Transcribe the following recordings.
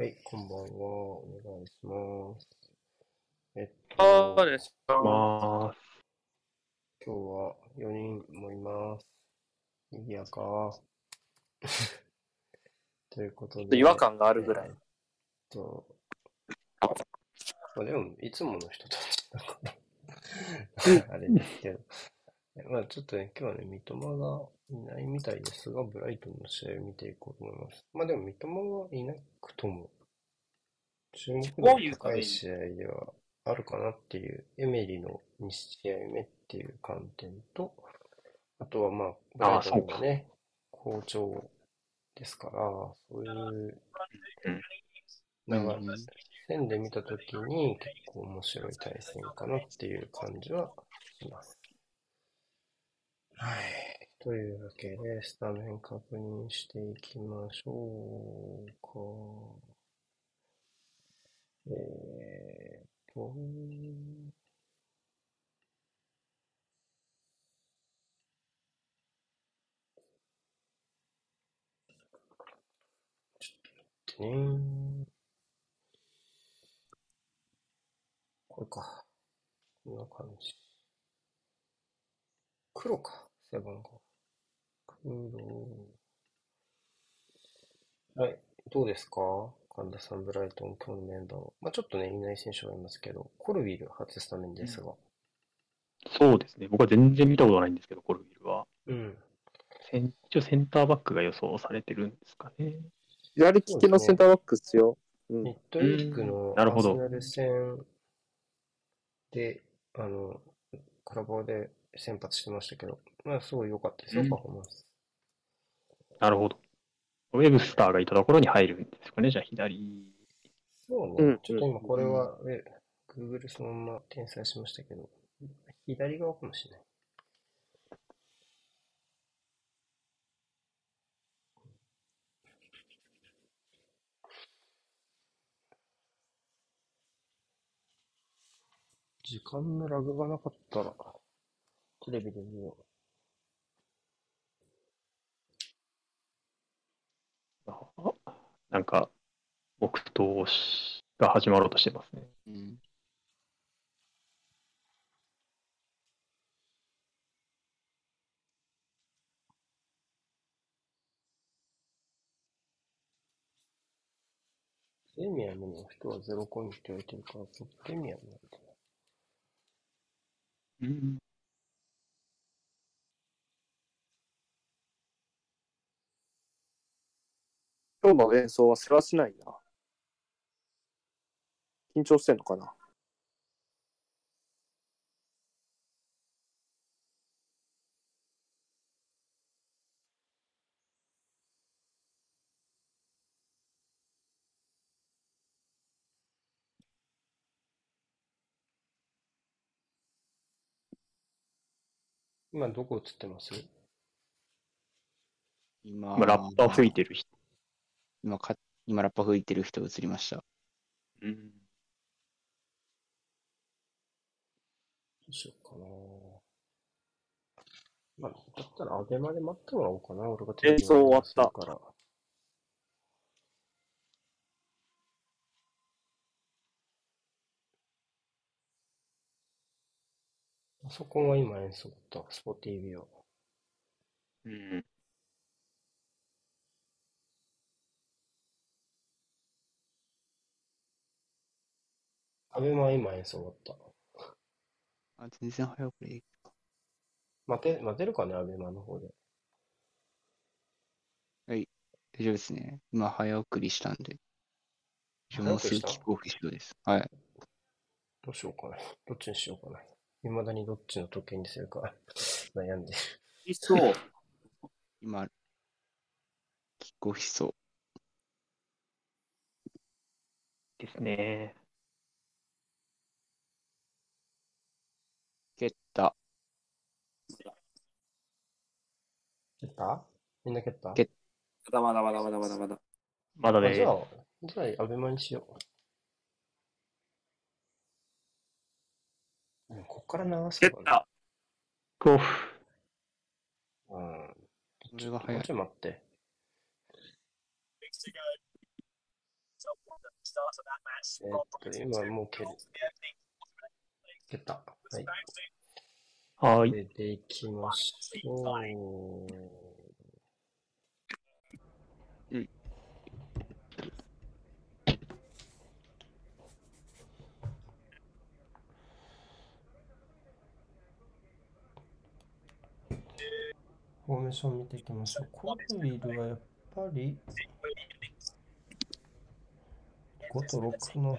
はい、こんばんは。お願いします。えっと、そうですか。まあ、今日は4人もいます。にぎやか。ということで。違和感があるぐらいえっと、まあでも、いつもの人たちだから、あれですけど。まあちょっとね、今日はね、三笘がいないみたいですが、ブライトンの試合を見ていこうと思います。まあでも、三笘がいなくとも、注目度の高い試合ではあるかなっていう、エメリの2試合目っていう観点と、あとはまあ、ブライトンがね、好調ですから、そういう流れ、線で見たときに結構面白い対戦かなっていう感じはします。はい。というわけで、スタメン確認していきましょうか。えーっと、ちょっと待ってね。これか。こんな感じ。黒か、背番号。黒。はい。どうですか？神田さん、ブライトン、今日のメンバーを。まあちょっとね、いない選手がいますけど、コルビル初スタメンですが。そうですね。僕は全然見たことないんですけど、コルビルは。うん。セン一応センターバックが予想されてるんですかね。左利きのセンターバックっすよ。うんミッドウィークのうんなるほどアーセナル戦で、あの、コラボで先発してましたけど、まあすごい良かったですよ、うんパフォーマンス。なるほど。ウェブスターがいたところに入るんですかね。じゃあ左。そうね、うんちょっと今これは、え Google そのまま転載しましたけど、左側かもしれない。時間のラグがなかったら、テレビで見よあなんか、黙祷が始まろうとしてますね。うん。う。プレミアムの人はゼロコインって言われてるから、プレミアムなんだな。うん。今日の演奏は世話しないな。緊張してんのかな？今どこ映ってます？今、今、ラッパー吹いてる人。今か、今ラッパ吹いてる人映りました。うん。どうしようかな。まあ、だったらアベマで待ってもらおうかな。俺が演奏終わったから。パソコンは今演奏だった。スポ TV は。うん。アベマは今演奏だった。あ、全然早送り。待て、待てるかね、アベマの方で。大丈夫ですね。今早送りしたんで。早もうすぐキックオフうです。はい。どうしようかな。どっちにしようかな。未だにどっちの時計にするか 悩んでる。いそう。今、キックオフしそう。ですね。蹴った。蹴った？みんな蹴った？蹴っまだまだまだまだまだまだ。まだねあじゃ、あ、じゃあ、アベマにしよう。うんこっから流す。蹴った。クオフ。うん。これが早いちょい待って。えーっと、今もう蹴る。蹴った。はい。はい。出ていきましょう。フォーメーション見ていきましょう。コルウィルはやっぱり5と6の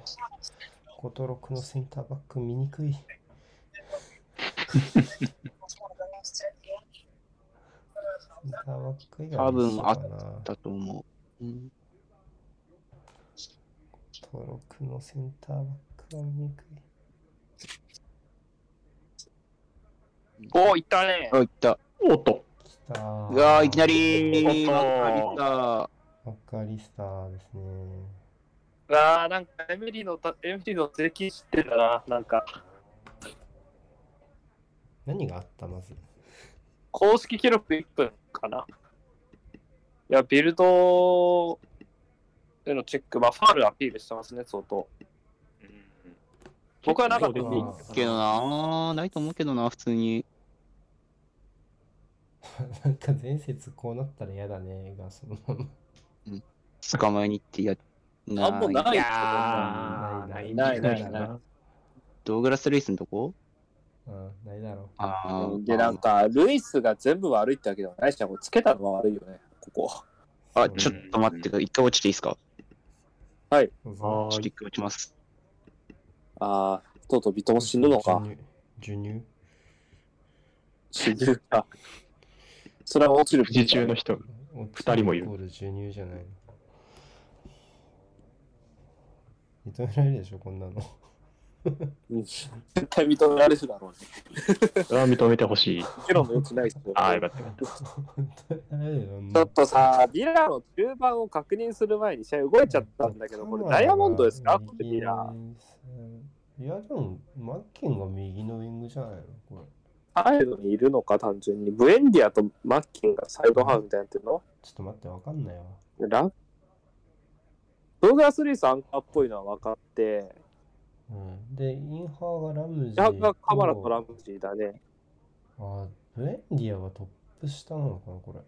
5と6のセンターバック見にくい。センターバック以外多分一緒かなだと思う。うん、登録のセンターバックは見にくい。おー、いったねあ、いった。おっと。きたーうわーいきなり、おっとマッカリタ。マッカーリスターですね。うわー、なんかエミリーのた、エミリーの税金知ってたな、なんか。何があった？まず。公式記録1分かな。いや、ビルドでのチェック、まあ、ファールアピールしてますね、相当。僕はなかった。ですけどな、ないと思うけどな、普通に。なんか前節こうなったら嫌だねがそのまま。捕まえに行ってや、なあんまないいいややー、ないない。ないないなドーグラス・ルイスのとこ？うん、ないだろあーで、なんか、ルイスが全部悪いってわけではないし、これつけたのは悪いよね、ここ。う。あ、ちょっと待ってください。一回落ちていいですか？はちょっ。と一回落ちます。ああ、とうとうビトも死ぬのか。授乳？死ぬか。それは落ちる。富士中の人。二人もいるイコール授乳じゃないの。認められるでしょ、こんなの。うん絶対認められるだろうね。それは認めてほしい。議論の余地ないっすよああ、よかったちょっとさ、ビラの中盤を確認する前に試合動いちゃったんだけど、これダイヤモンドですか？これビラ。いや、でも、マッケンが右のウィングじゃないの？これ。サイドにいるのか、単純に。ブエンディアとマッキンがサイドハーフみたいになってるの？ちょっと待って、わかんないわ。ラドーグラス・リースアンカーっぽいのは分かって、うん、で、インハーがラムジーンがカマラとラムジーだね。あ、ブエンディアがトップ下なのかな、これ。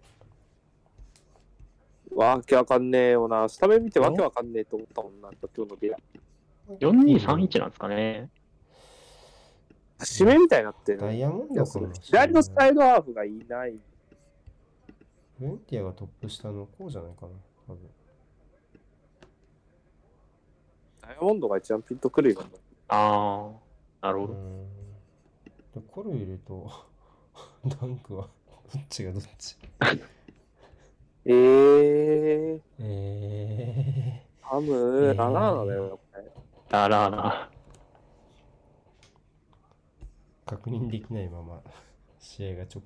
わけわかんねえよな。スタメン見てわけわかんねえと思ったもんな、今日のビラ。4231なんですかね。締めみたいになってる。ダイヤモンドかもしれない左のサイドハーフがいない。ブエンディアがトップ下のこうじゃないかな、多分。ダイヤモンドが一番ピンとくるよ。ああ、なるほど。うん。で、コルイルと ダンクは、どっちがどっち？えー、えハム、ラナーナだよ、これ。だらーな。ー、確認できないまま試合がちょ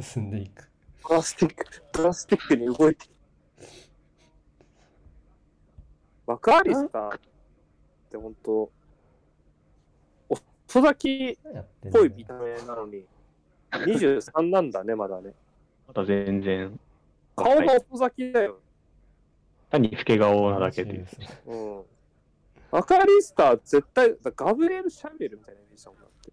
進んでいく。プラスティック、プラスティックに動いてる。マクアリスターって本当、お遅咲きっぽい見た目なのに、23なんだね、まだね。また全然。顔が遅咲きだよ。単に老け顔なだけで。そうですうん。アリスター絶対、ガブリエル・シャベルみたいなイメージだもんだって、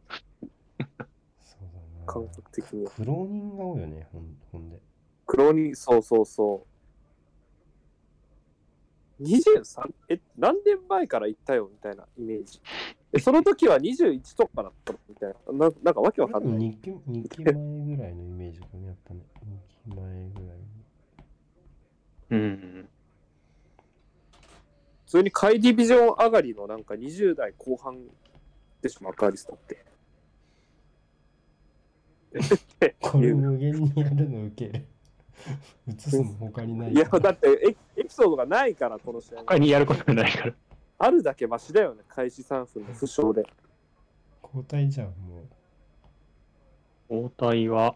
そうだな。感覚的には。苦労人が多いよね、ほんほんで。黒に、そうそうそう。23? え、何年前から行ったよみたいなイメージ。え、その時は21とかだったの？みたいな。ななんかわけわかんない。2期 ,2 期前ぐらいのイメージかね、やっぱね。2期前ぐらい。うん。普通に下位ディビジョン上がりのなんか20代後半でしょ、マクアリスタって。これ無限にやるのウケる。映すの他にないいや。だってエエピソードがないから、この試合。他にやることがないから。あるだけマシだよね、開始3分の負傷で。交代じゃん、もう。交代は、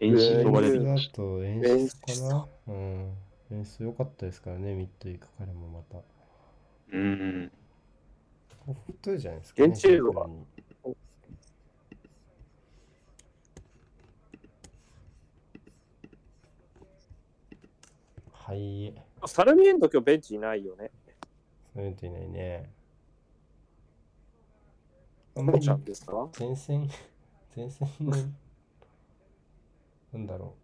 演出演が出てましたと演出かなうん。演出良かったですからね、ミッド行く彼もまた。うん。オフトゥじゃないですか、ね。現地映像がはい。サルミエント今日ベンチいないよね。そういうといないね。あんどうちゃんですか？前線、前線の、なんだろ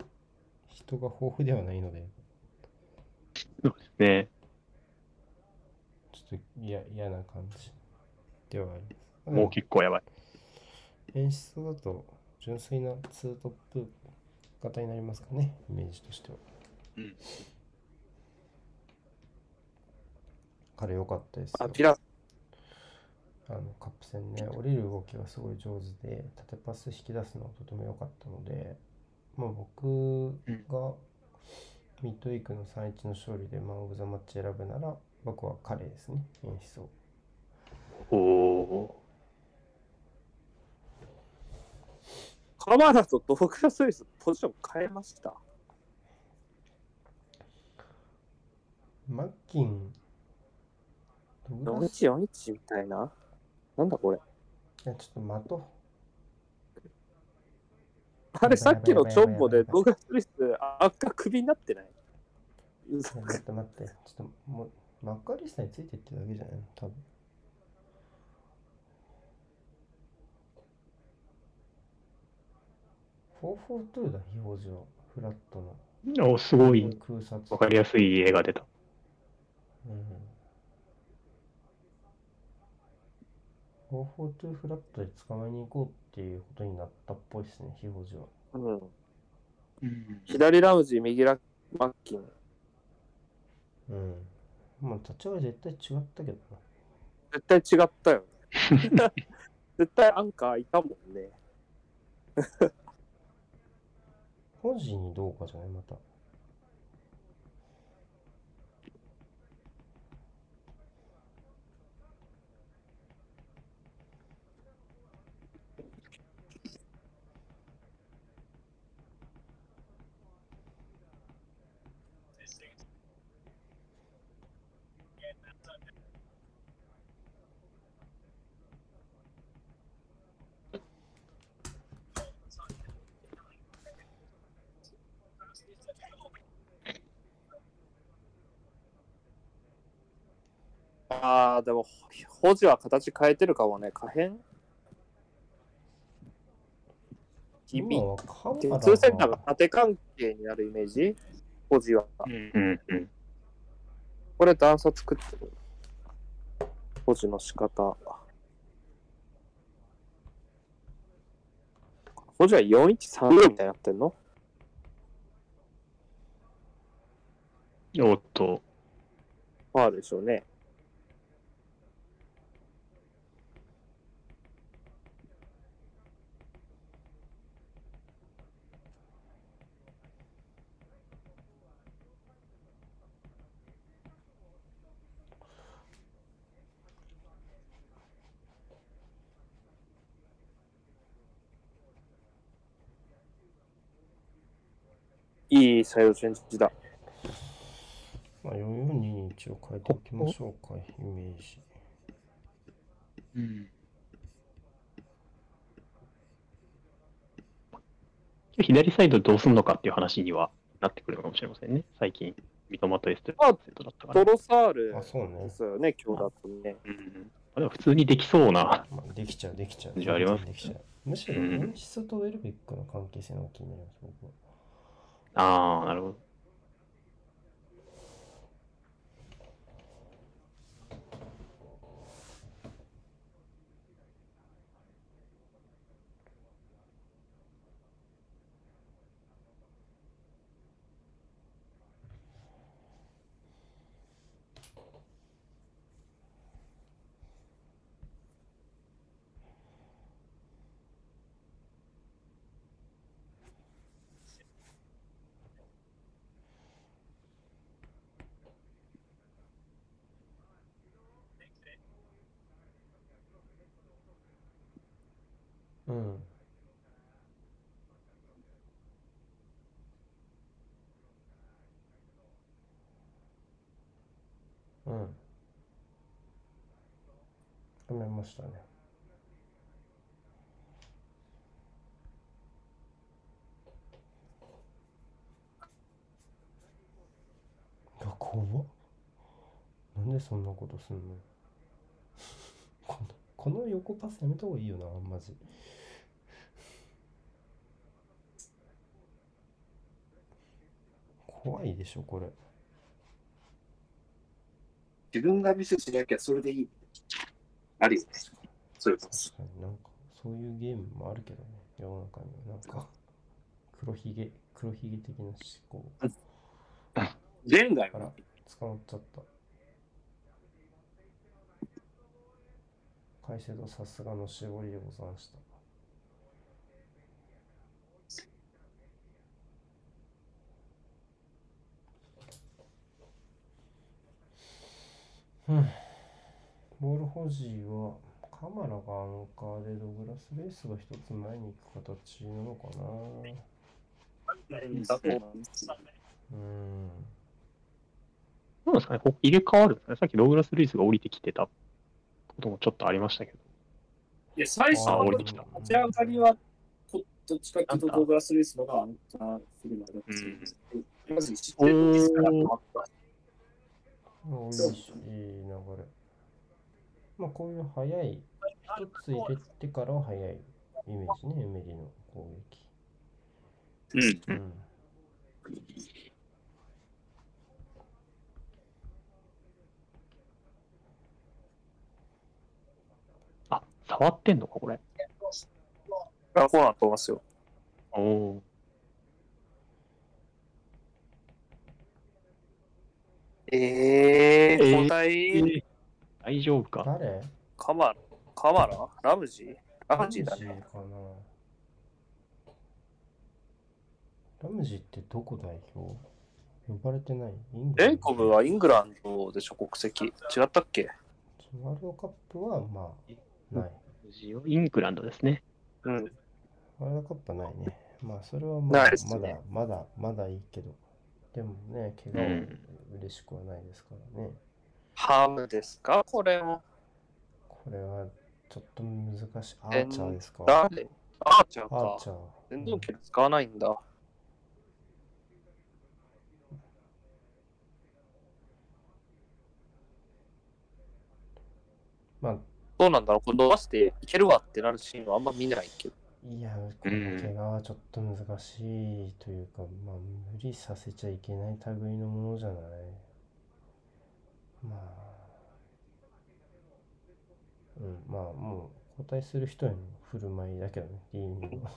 う。人が豊富ではないので、そうですね。ちょっと嫌嫌な感じではあります。もう結構やばい。演出だと純粋なツートップ型になりますかね、イメージとしては。うん。彼良かったですよ。あ、ピラあのカップ戦ね、降りる動きがすごい上手で、縦パス引き出すのがとても良かったので、まあ、僕がミッドウィークの3-1の勝利でマン・オブ・ザ・マッチ選ぶなら、僕は彼ですね、演出を。おおカマラとドーグラス・ルイスポジション変えました？マッキン、ドグラスい4141みたいな？なんだこれ？や、ちょっと待とう。あれさっきのチョンボでドーグラス・ルイス赤クビになってない？いや待って待って、ちょっともう、マッカーリスターについてってるだけじゃない？の多分。442だ、表示は。フラットの。ー。おすごい。わかりやすい絵が出た。うん。442フラットで捕まえに行こうっていうことになったっぽいですね、非表示は。うん。うん左ラムジー、右ラマッキン。うん。まあ、立ち上がり絶対違ったけどな。絶対違ったよね。絶対アンカーいたもんね。本時にどうかじゃない？また。ああ、でも、保持は形変えてるかもね。可変？君今はカマラツーセンターが縦関係になるイメージ？保持は。うんうんうん。これ段差作ってる。保持の仕方。保持は4130みたいになってんの？おっと、ファールでしょうね。いいサイドチェンジだ。まあ、44に一応変えておきましょうか、イメージ。うん左サイドどうすんのかっていう話にはなってくるのかもしれませんね。最近、三笘とエステルだったから。トロサールあ、そうねで。すよね、今日だとね。うんあでも普通にできそうな。まあ、できちゃう、できちゃう。じゃあありますできちゃう。むしろ、うん演出とウェルベックの関係性の方が気になります、僕は。ああ、なるほど。めましたね。怖っなんでそんなことすんの このこの横パスやめた方がいいよなマジ怖いでしょこれ自分がミスしなきゃそれでいい。あるよね。そういうこと。なんかそういうゲームもあるけどね世の中には。なんか黒ひげ黒ひげ的な思考。現代あらは、捕まっちゃった。海星堂さすがの絞りでござんした。うんボール保持はカマラがアンカーでドグラスレースが一つ前に行く形なのかな。だと思うん。ですうんどうなんですかね。こ入れ替わるんですかね。さっきドーグラス・ルイスが降りてきてたこともちょっとありましたけど。いや、最初あーの降りてきた。立ち上がりは、こどっちかっていうと、ドーグラス・ルイスのがアンカーするまでだったんです。けど、まず失点のミスから。変わった。おいしいい流れ。まあこういう早い、一つ入れてからは早いイメージね、エメリの攻撃。うん。うん。あ、触ってんのか、これ。あ、こうなと思いますよ。おおえー、えー交代、ー。大丈夫か？誰？カマラ？カマラ？ラムジ？ーラムジーだね。ラムジーかな。ラムジーってどこ代表？呼ばれてない？イングランド？レイコブはイングランドでしょ、国籍。違ったっけ？ワールドカップはまあない。イングランドですね。うん。ワールドカップはないね。まあそれはまだないですまだねまだまだいいけど。でもね、怪我は嬉しくはないですからね。ハムですか？これも。これはちょっと難しい。アーチャーですか？誰アーチャーかアーチ。ャー。全然機使わないんだ。まあ、どうなんだろう？これ伸ばしていけるわってなるシーンはあんま見ないけど。いや、この怪我はちょっと難しいというか、まあ、無理させちゃいけない類のものじゃない。まあ、うん、まあ、もう交代する人への振る舞いだけどね、ディーニーは。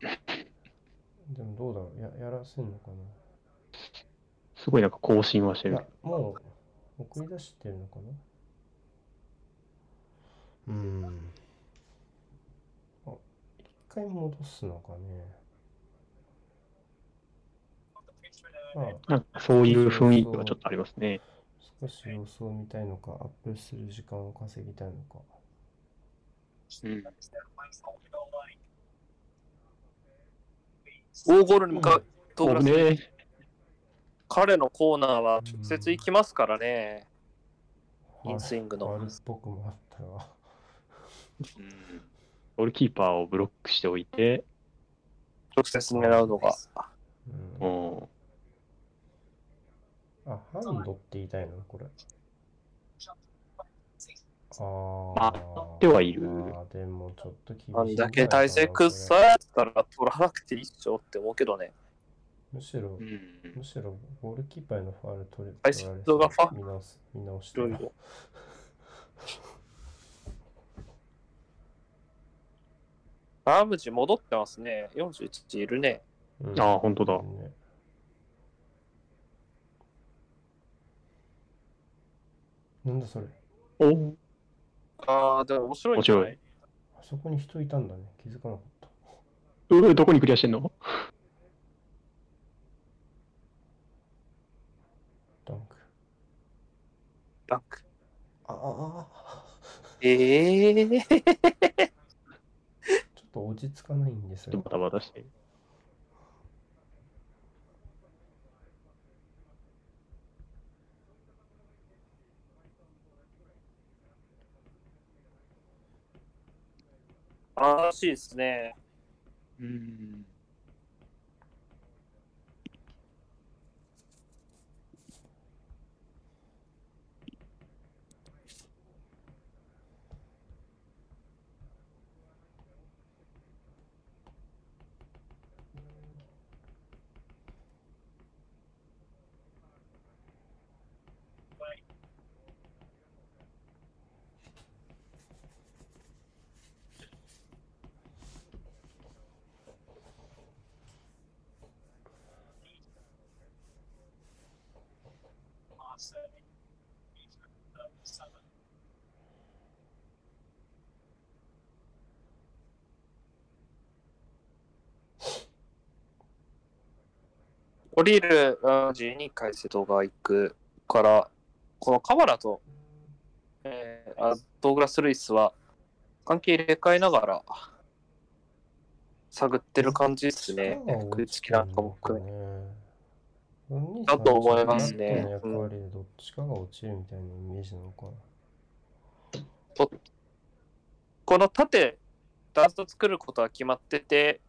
でもどうだろうや、やらせんのかなすごいなんか更新はしてるもう送り出してるのかなうーん。あ、一回戻すのかね。まあ、なんかそういう雰囲気はちょっとありますね。少し様子を見たいのか、アップする時間を稼ぎたいのか。うん。大ゴールに向かうドグラスね。彼のコーナーは直接行きますからね。インスイングの悪っぽくもあったわ。ゴールキーパーをブロックしておいて、直接狙うのが。うん。うんあ、ハンドって言いたいの？これ。あああ。ってはいるあーでもちょっと厳しいあんだけ体勢崩されたら取らなくていいっしょって思うけどね。むしろ、うんむしろゴールキーパーへのファール取れはい取られ人がファ見直す、見直しいてろいろ。ラムジ戻ってますね。41いるね。うんああ、本当だ。ねなんだそれ？おおああ、でも面白いんじゃない？あそこに人いたんだね。気づかなかった。うどこにクリアしてんの？ダンク。ダンク。あああ、ええー。ちょっと落ち着かないんですよ。バタバタして。らしいですね。うん。降りるラジに海瀬戸が行くから、このカバラと、えー、あドーグラス・ルイスは関係入れ替えながら探ってる感じですね。食いつきなんかも含め。めだと思いますね役割でどっちかが落ちるみたいなイメージなのかな。この縦、ダンス作ることは決まってて、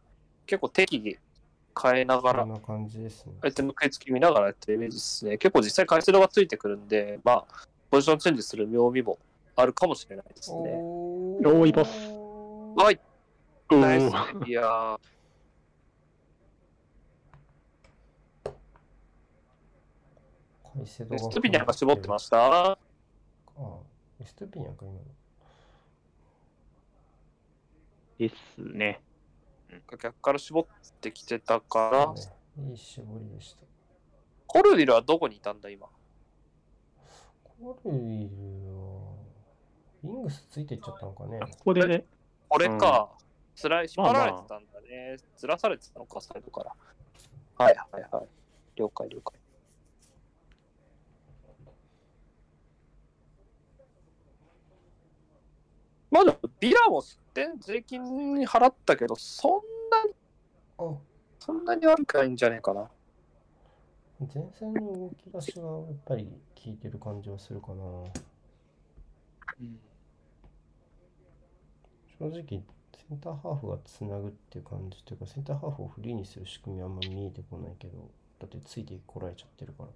結構適宜変えながらそん、な感じですね。相手の食いつき見ながらやってるイメージですね。結構実際回数度がついてくるんで、まあ、ポジションチェンジする妙味もあるかもしれないですね。おおーいボスはい、おナイスー。いやー、エストピニャンが絞ってました？ああ、エストピニャンか今の。ですね。逆から絞ってきてたから、ね、いい絞りでした。コルビルはどこにいたんだ、今？コルイルは、イングスついていっちゃったのかね。ここでね、これか。つらい、引っ張られまあまあてたんだね。ずらされてたのか、サイドから。はいはいはい。了解了解。まあでも、ビラも出店税金に払ったけど、そんなに、あ、そんなに悪くないんじゃねえかな。前線の動き出しがやっぱり効いてる感じはするかな。正直、センターハーフがつなぐっていう感じというか、センターハーフをフリーにする仕組みはあんま見えてこないけど、だってついてこられちゃってるから。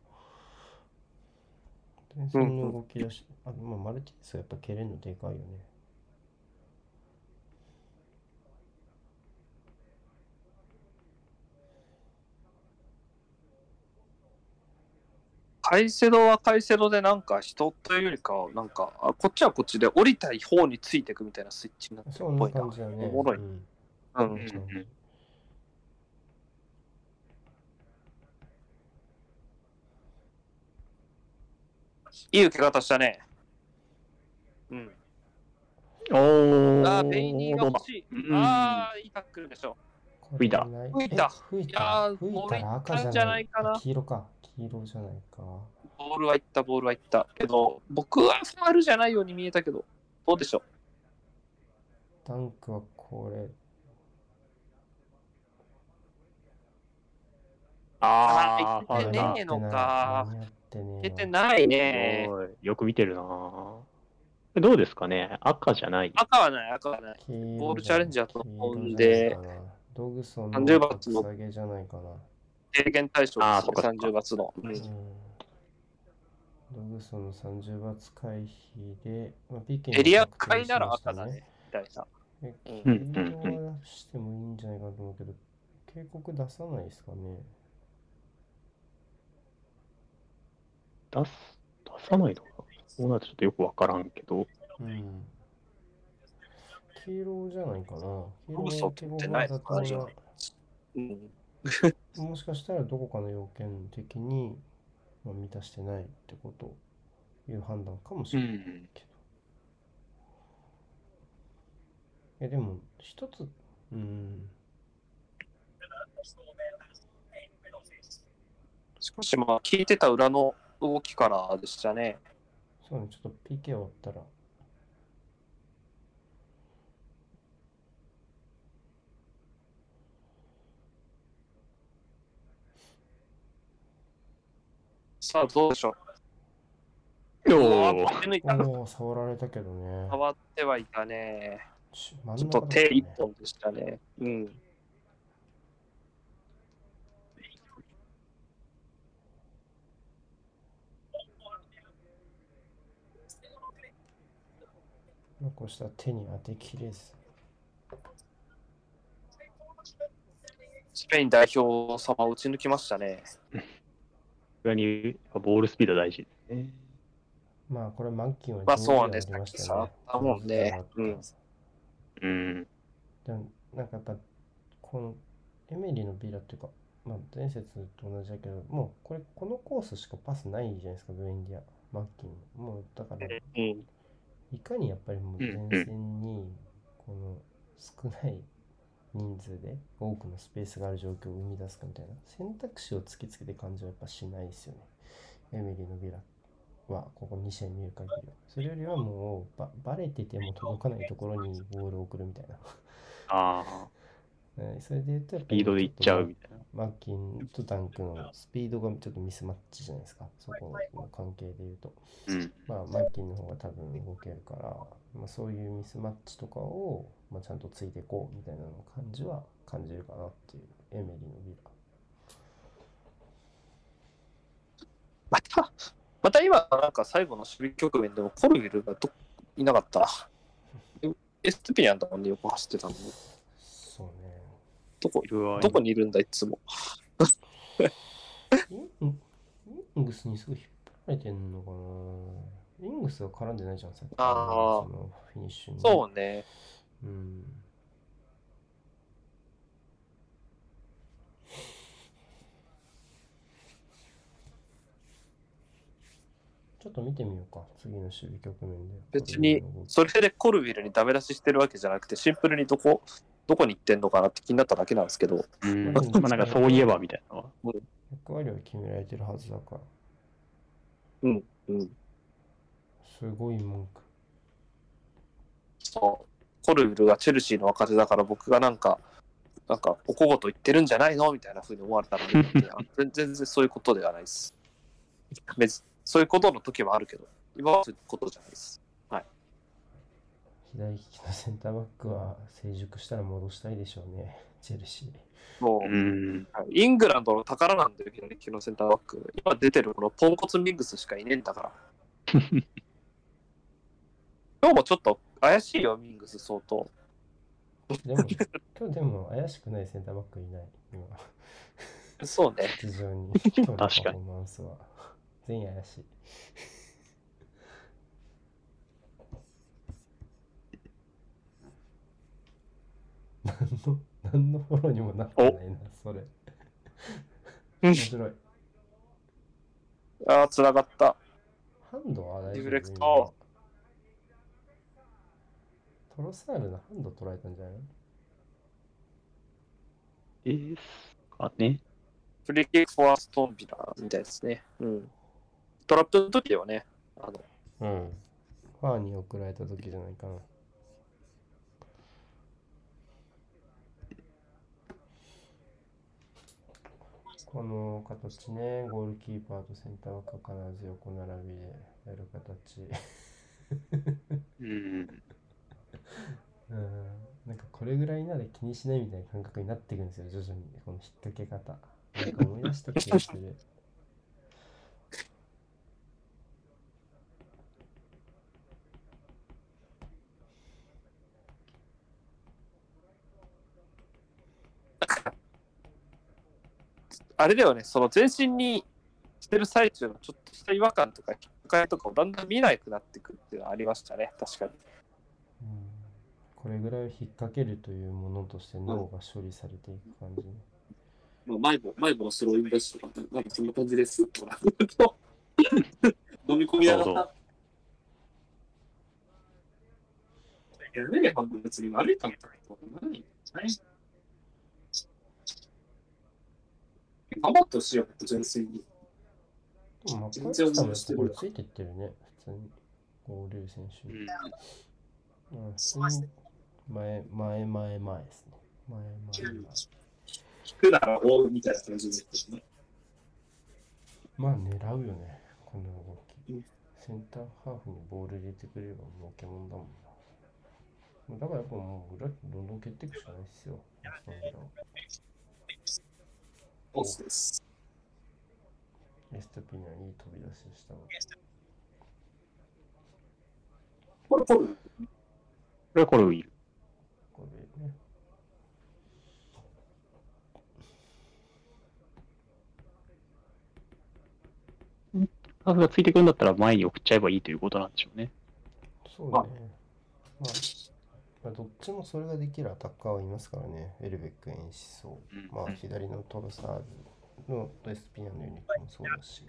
前線の動き出し、あまあ、マルティネスがやっぱ蹴れるのでかいよね。カイセドはカイセドでなんか人というよりかは、なんか、あこっちはこっちで降りたい方についていくみたいなスイッチになってるっぽいな。感じだね。おもろいうんうんうんうんいい受け方したね。うん。おー。あー、ベイニーが欲しい。うんああ、いいタックルでしょ。こ吹いた。吹いた。え吹いた？吹いたら赤じゃない？かな。あ黄色か。黄色じゃないか。ボールは行った、ボールは行った。けど、僕はファールじゃないように見えたけど、どうでしょダンクはこれ。あー、あーファウルだい。けねえのか。出てなないね。よく見てるな。ぁどうですかね？赤じゃない。赤はない、赤はない。ボールチャレンジだと思うん黄で色じゃないかなドグソンの30バッツの下げじゃないかな。経験対象ですね、そっかそっか30月の。うんうんドグソンの30バッツ回避で、まあ、ピケにエリア確定買いなら赤だね。。みたいな。え、うん黄色は出してもいいんじゃないかと思うけど、警告出さないですかね。出す、出さないのかそうなるとちょっとよくわからんけど。うん。黄色じゃないかな。黄色ドグソってないだ感じとうん。もしかしたらどこかの要件的に、まあ、満たしてないってこという判断かもしれないけど。え、でも、一つ、うん、しかしまあ、聞いてた裏の動きからでしたね。そうね、ちょっと PK 終わったら、さあ、どうでしょおう。ー手抜いた。おお、触られたけどね。触ってはいたね。ちょっと手一本でしたね。うん。残した手に当てきれず。スペイン代表様を打ち抜きましたね。裏にボールスピード大事ですね。まあ、これ、マンキンはまあそうなん上ですさっき触ったもんねうんうん。でも、なんかやっぱ、この、エメリのビラっていうか、まあ、前節と同じだけど、もうこれ、このコースしかパスないじゃないですか、ブエンディア、マッキン。もうだから、うん。いかにやっぱりもううん前線にこの少ない人数で多くのスペースがある状況を生み出すかみたいな選択肢を突きつけて感じはやっぱしないですよね。エミリーのビラはここ2試合見る限りは。それよりはもうババレてても届かないところにボールを送るみたいな。ああ、はいそれで言うとやっスぱりピードでいっちゃうみたいな。マッキンとダンクのスピードがちょっとミスマッチじゃないですか？そこの関係で言うと。うん。まあ、マッキンの方が多分動けるから、まあ、そういうミスマッチとかを、まあ、ちゃんとついていこうみたいなの感じは感じるかなっていうエメリーのビラ。また、また今、なんか最後の守備局面でもコルビルがどいなかった？エストピニャンだもんね、横走ってたのに。どこどこにいるんだ、いつも。イングスにすごい引っ張られてんのかなイングスが絡んでないじゃん、さっきのあーそのフィニッシュに。そうね。うん。ちょっと見てみようか、次の守備局面で。別にそれでコルビルにダメ出ししてるわけじゃなくて、シンプルにどこ、どこに行ってんのかなって気になっただけなんですけど。うん。まあなんかそういえばみたいな。役割は決められてるはずだから、うん。すごい文句。そう。コルビルがチェルシーの若手だから僕がなん。か、なん。か、おこごと言ってるん。じゃないのみたいな風に思われたら、全全然そういうことではないです。別そういうことの時はあるけど、今はそういうことじゃないです。左利きのセンターバックは成熟したら戻したいでしょうね、チェルシー。もう、うん。はいイングランドの宝なんだよ、左利きのセンターバック。今出てるこのポンコツミングスしかいねえんだから。今日もちょっと怪しいよ、ミングス相当。でも、今日でも怪しくないセンターバックいない、今。そうね。に。今日のパフォ確かにーマンスは。全員怪しい。何の、何のフォローにもなってないな、それ。面白い。ああ、繋がった。ハンドは大丈夫ディフレクト今トロサールのハンド捉えたんじゃないの？ですかね。フリーキックフォアストンビラみたいですね。うん。トラップの時はね、あの、うん。ファーに送られた時じゃないかな。この形ね、ゴールキーパーとセンターバックが必ず横並びでやる形。うん。うん。なんかこれぐらいなら気にしないみたいな感覚になっていくんですよ、徐々に。この引っ掛け方。なんか思い出した気がする。あれだよね、その全身にしてる最中のちょっとした違和感とか、引っかかりとかをだんだん見なくなってくるっていうのはありましたね、確かに。うんこれぐらいを引っ掛けるというものとして脳が処理されていく感じね。まあ、前も、前ものスローインダッシュとか、なんかそんな感じです。飲み込みながそうら。いやね、半分別に悪いかもとか言ってもないない頑張ってほしいよ、純粋に。でも、マッ全然カーさんも思いしてるついてってるね、普通に。合流選手に。うん、普通に前、前、前、前ですね。前、前、前。聞くなら追うみたいな感じですね。まあ、狙うよね、この動きうん。センターハーフにボール入れてくれれば儲けもんだもんな。だからやっぱもう裏どんどん蹴っていくしかないですよ。ビラはオスです。エストピニャンいい飛び出ししたわ。これ、これ、これはこれウィル。これね。ハーフがついてくるんだったら前に送っちゃえばいいということなんでしょうね。そうね。まあ、まあ、どっちもそれができるアタッカーはいますからね。エルベック、エンシソうんまあ、左のトロサーズのエスピアのユニットもそうだし。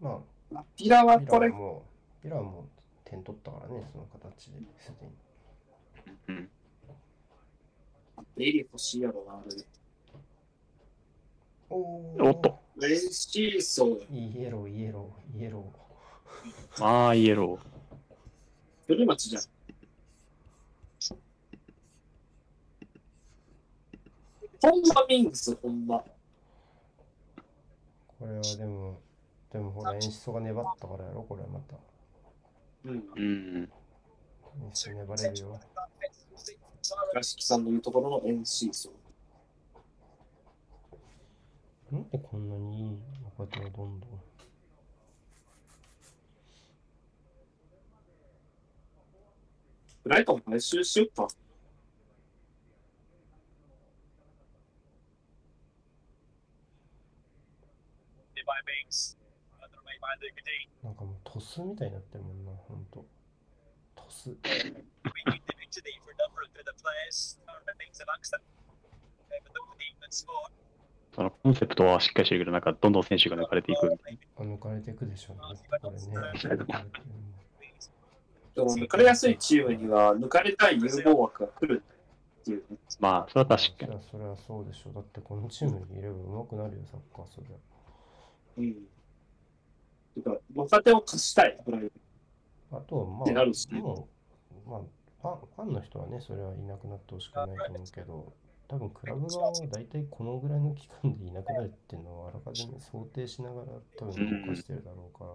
まピラあ、はこれピラは、もう、ピラはもう点取ったからね、その形ですでに。うん。デイリー欲しいやろな、あれ。おおっと。レシーソー、イエロー、イエロー、イエロまあ、イエロー。古町じゃん。ほんまミングス、ほんま。ー。これはでも、でもほら、演出が粘ったからやろ、これはまた。うん。うん。演出粘れるよ。倉敷さんの言うところのエンシーソー。なんでこんなにいい若手がどんどん。ライトン買収しよっか。なんかもうトスみたいになってるもんな、ほんと。トス。そのコンセプトはしっかりしてるけど、なんかどんどん選手が抜かれていく。あ、抜かれていくでしょうね。これね。抜かれやすいチームには抜かれたい有望枠が来るっていうね。まあ、それは確かに。それはそうでしょう。だってこのチームにいれば上手くなるよ、サッカー、そりゃ。うん。てか、若手を貸したい、ブライトン。あとはまってなるしあ、もう、まあ、ファンファンの人はね、それはいなくなってほしくないと思うけど、多分クラブ側は大体このぐらいの期間でいなくなるっていうのをあらかじめ想定しながら多分動かしてるだろうから。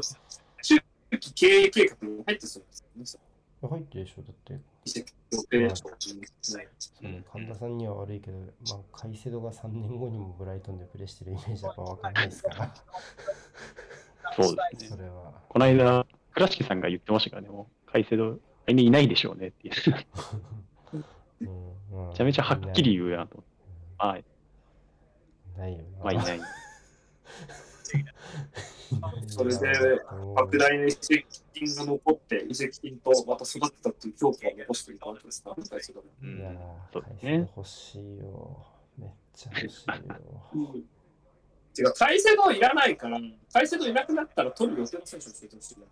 中期経営計画に入ってそうですよね。入ってるでしょ、だって。うん神田さんには悪いけど、まあ、カイセドが3年後にもブライトンでプレーしてるイメージはやっぱ分かんないですから、そうですね。それは。この間、倉敷さんが言ってましたからね、もう、カイセド、来年いないでしょうねっていう。うんまあめ ちゃめちゃはっきり言うやんと。はい。ないよな。まあ、いない。それで莫大な移籍金が残って、移籍金とまた育てたっていう評価を残していたわけですか？ら、大事だねいやそうー、ですね欲しいよ。めっちゃ欲しいよ。違う、カイセドいらないから、カイセドいなくなったら取る予定の選手を教えてほしいな。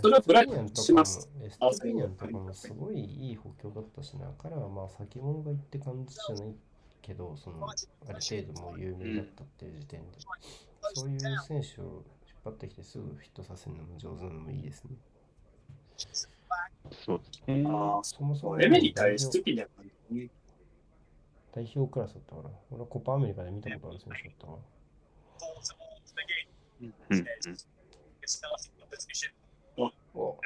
それはブライトンしますエストピニャンとかもすごいいい補強だったしな。彼はまあ先物がいって感じじゃないけど、そのある程度もう有名だったっていう時点で、そういう選手を引っ張ってきてすぐフィットさせるのも上手なのもいいですね。そうですね。あそもそもあ、エメリ対ストピニャンね。代表クラスだったから、俺はコパアメリカで見たことある選手だったから。うんうん。お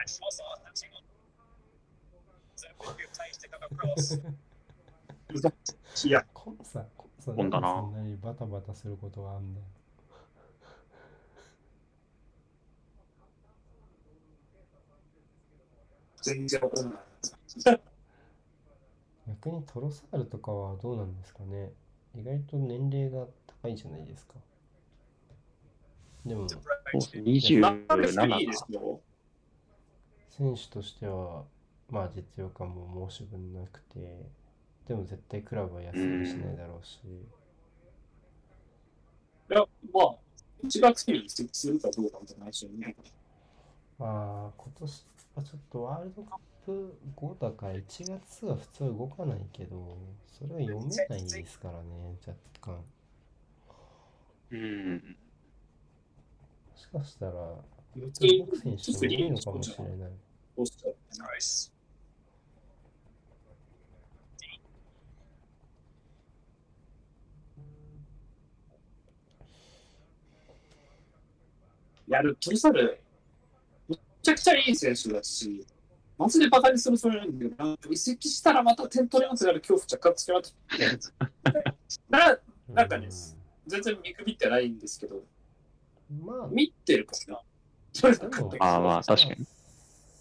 いや、コンサ、コンサコンだなそんなにバタバタすることがあんだよ。全然わかんない。逆にトロサールとかはどうなんですかね意外と年齢が高いじゃないですか。でも、そうですね。なんでフリー27か。ですよ。選手としては、まあ実力はもう申し分なくて、でも絶対クラブは安売りしないだろうし、いや、まあ、1月に移籍するかどうかみたいなね。まあ今年はちょっとワールドカップ後だから1月は普通は動かないけど、それは読めないですからね、若干。うん。もしかしたら、普通動く選手もいいのかもしれない。おっしゃっていや、でもトリサル、めちゃくちゃいい選手だし、マジでバカにするつもりなんだけど、移籍したらまた点取りますなる恐怖着火つけまって。な、なんかね全然見くびってないんですけど、うんまあ、見てるからな。ああまあ確かに。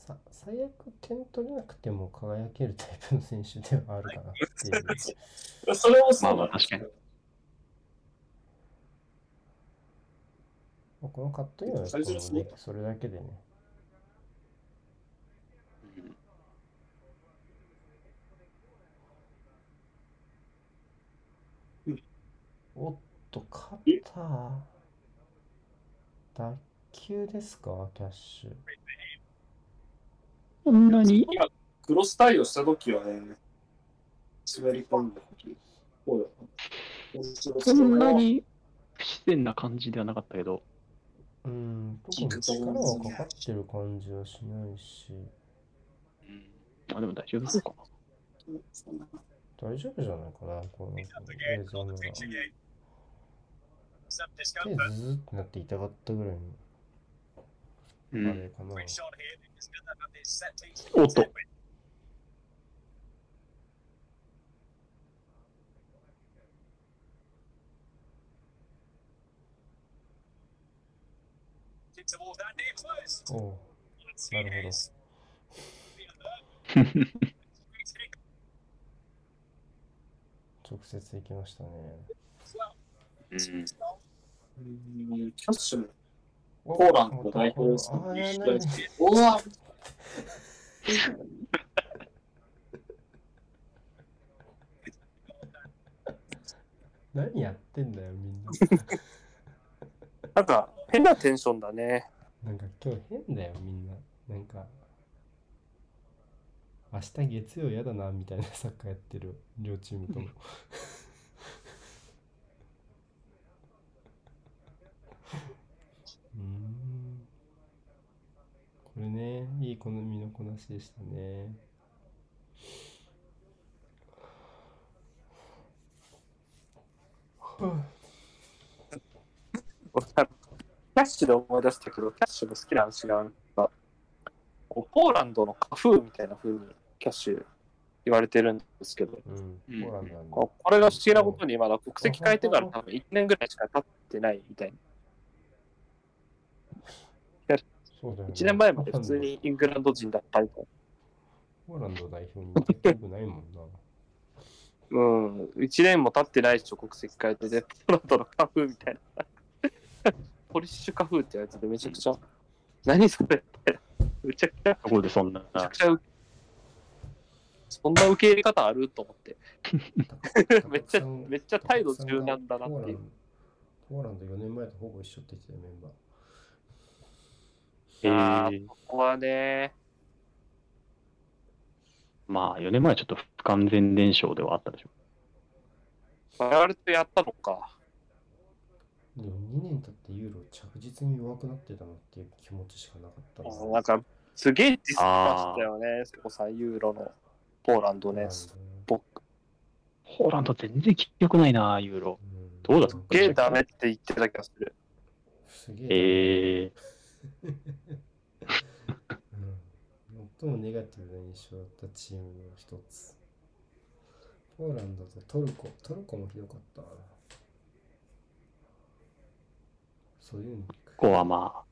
さ最悪点取れなくても輝けるタイプの選手ではあるかなっていう。それもそうまあまあなんですけどまあこのカットインはやっぱ最初のすごいもうそれだけでね。おっと、勝った。脱臼ですか、キャッシュ。こんなに、クロス対応したときはね、滑り込んだと。こんなに不自然な感じではなかったけど、うん、特に力はかかってる感じはしないし、あ、でも大丈夫そうか大丈夫じゃないかな、この映像なら。手ずーってなって痛かったぐらいの、うん。あれかな。おっと。おうなるほど。直接行きましたね。うん。うん。キャッシュポポーランドの代表おわ何やってん。だよ、みん。な。なん。か、変なテンションだね。なんか今日変だよ、みんな。なんか、明日月曜やだな、みたいなサッカーやってる、両チームとも。うーん。これね、いい好みのこなしでしたね。は俺あャッシュで思い出したけど、キャッシュの好きな話が、なんかこうポーランドのカフーみたいな風にキャッシュ言われてるんですけど。ここれが不思議なことにまだ国籍変えてから多分1年ぐらいしか経ってないみたいな。そうだよね1年前まで普通にイングランド人だったみたいポーランド代表に行きたくないもんな。な。うん、1年も経ってないでしょ、国籍変えてで、ポーランドのカフーみたいな。ポリッシュカフーってやつでめちゃくちゃ、何それって。めちゃくちゃ、ところでそんな、めちゃくちゃう、そんな受け入れ方あると思って。めっちゃ、めっちゃ態度柔軟だなっていう。ポーランド4年前とほぼ一緒って言ってたよ、メンバー。えあー、ここはね、まあ4年前はちょっと不完全燃焼ではあったでしょ。我々とやったのか。でも2年経ってユーロ着実に弱くなってたなっていう気持ちしかなかったな。なんか、すげえディスったよね、そこさ、ユーロのポーランドね。僕、ポーランド全然記憶ないな、ユーロ。うんどうだすげえダメって言ってた気がする。すげえ。えー、うん、最もネガティブな印象だったチームの一つ。ポーランドとトルコ。トルコもひどかったな。そういうのここはま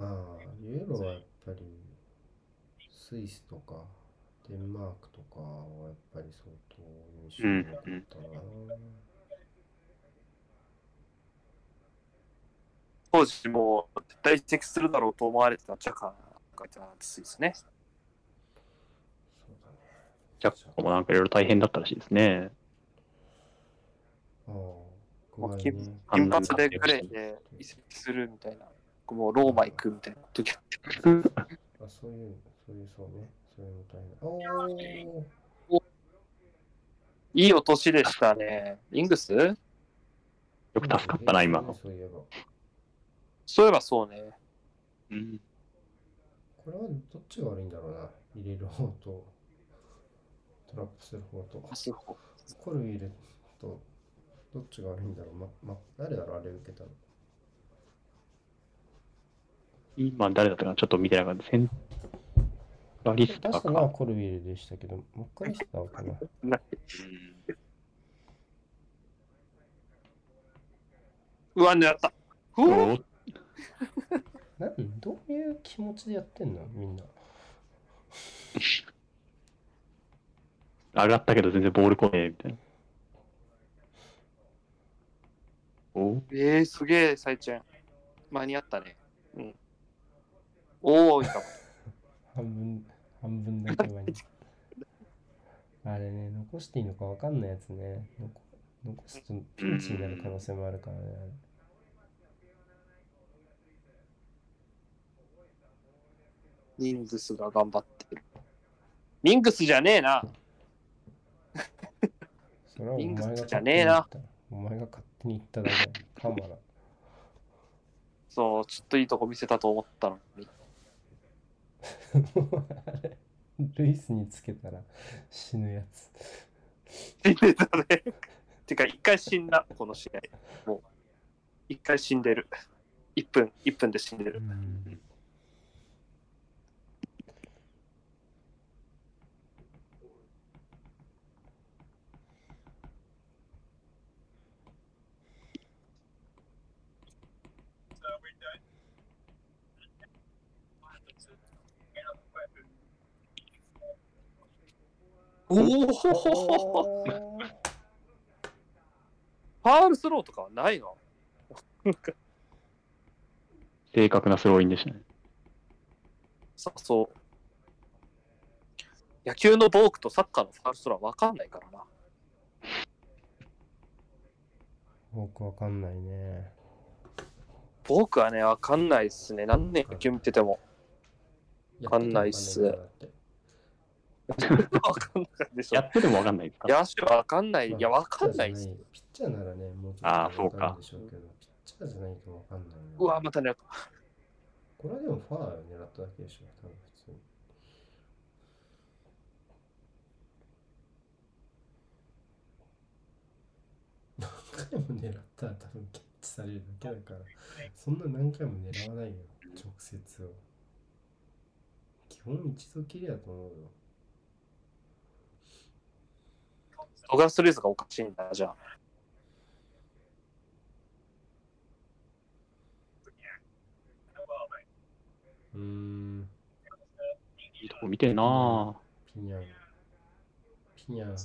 まあ、ユーロはやっぱり、スイスとか、デンマークとかはやっぱり相当印象に残ったな。当時もう絶対移籍するだろうと思われてたジャカがいたついですね。ジャッコもなんかいろいろ大変だったらしいですね。ああ、もこう金。金髪でグレーで移籍するみたいな。もうローマ行くみたいな時あって。あ、そういう、そういう、そうね。そういうの大変。おーいいお年でしたね。イングス？よく助かったな、今の。そういえば。そういえばそうね。うん。これはどっちが悪いんだろうな。入れる方と、トラップする方と。コルウィルと、どっちが悪いんだろう？ま、ま、誰だろう、あれ受けたの。今誰だったかな？ちょっと見てなかった。センラリスタ確かのはか。コルウィルでしたけど、もう一回したのかな？な うわ、狙った。うわおなんどういう気持ちでやってんの？みんな。上がったけど全然ボール来ねえみたいな。お？えー、すげえ、サイチェン。間に合ったね。うん。おお、いいかも。半分、半分だけ前に。あれね、残していいのか分かんないやつね。残残すとピンチになる可能性もあるからね。ミングスが頑張ってる。ミングスじゃねえな。それはおリング前がスじゃねえな勝手に言った。お前が勝手に言っただけだ。かもな。そう、ちょっといいとこ見せたと思ったのに。あれルイスにつけたら死ぬやつ。死んでたね。てか、一回死んだ、この試合。もう、一回死んでる。1分、1分で死んでる。うんおおファールスローとかはないの？正確なスローインでしたね。さそう。野球のボークとサッカーのファールスローは分かんないからな。僕わかんないね。ボークはね、分かんないっすね。何年野球見てても。わかんないっすわかんないからだって分かんないでしょや。っててもわかんないですか？野手は分かんない。いや、まあ分かんないっす。ピッチャーならね、もうちょっとあーそうかわるでしょうけど、ピッチャーじゃないとわかんないな。うわ、またね、これはでもファール狙っただけでしょ、多分普通に。何回も狙ったら多分キャッチされるだけだから、そんな何回も狙わないよ、直接を。基本一度きりだと思うよ。ドガス・ルイスがおかしいんだ、じゃあ。うーん、いいとこ見てえなぁ。ピニャン。ピニャン。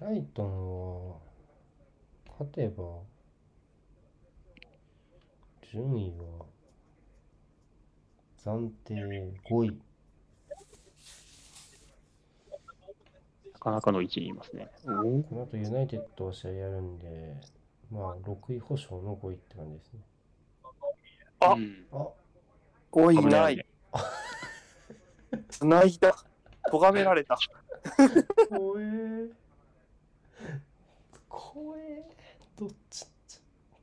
ライトンは勝てば順位は暫定5位。なかなかの位置にいますね。おこの後ユナイテッドと試合やるんで、まあ6位保証の5位って感じですね。あうんあおい、危ない。ねつないだ。咎められた。怖え。怖え。どっち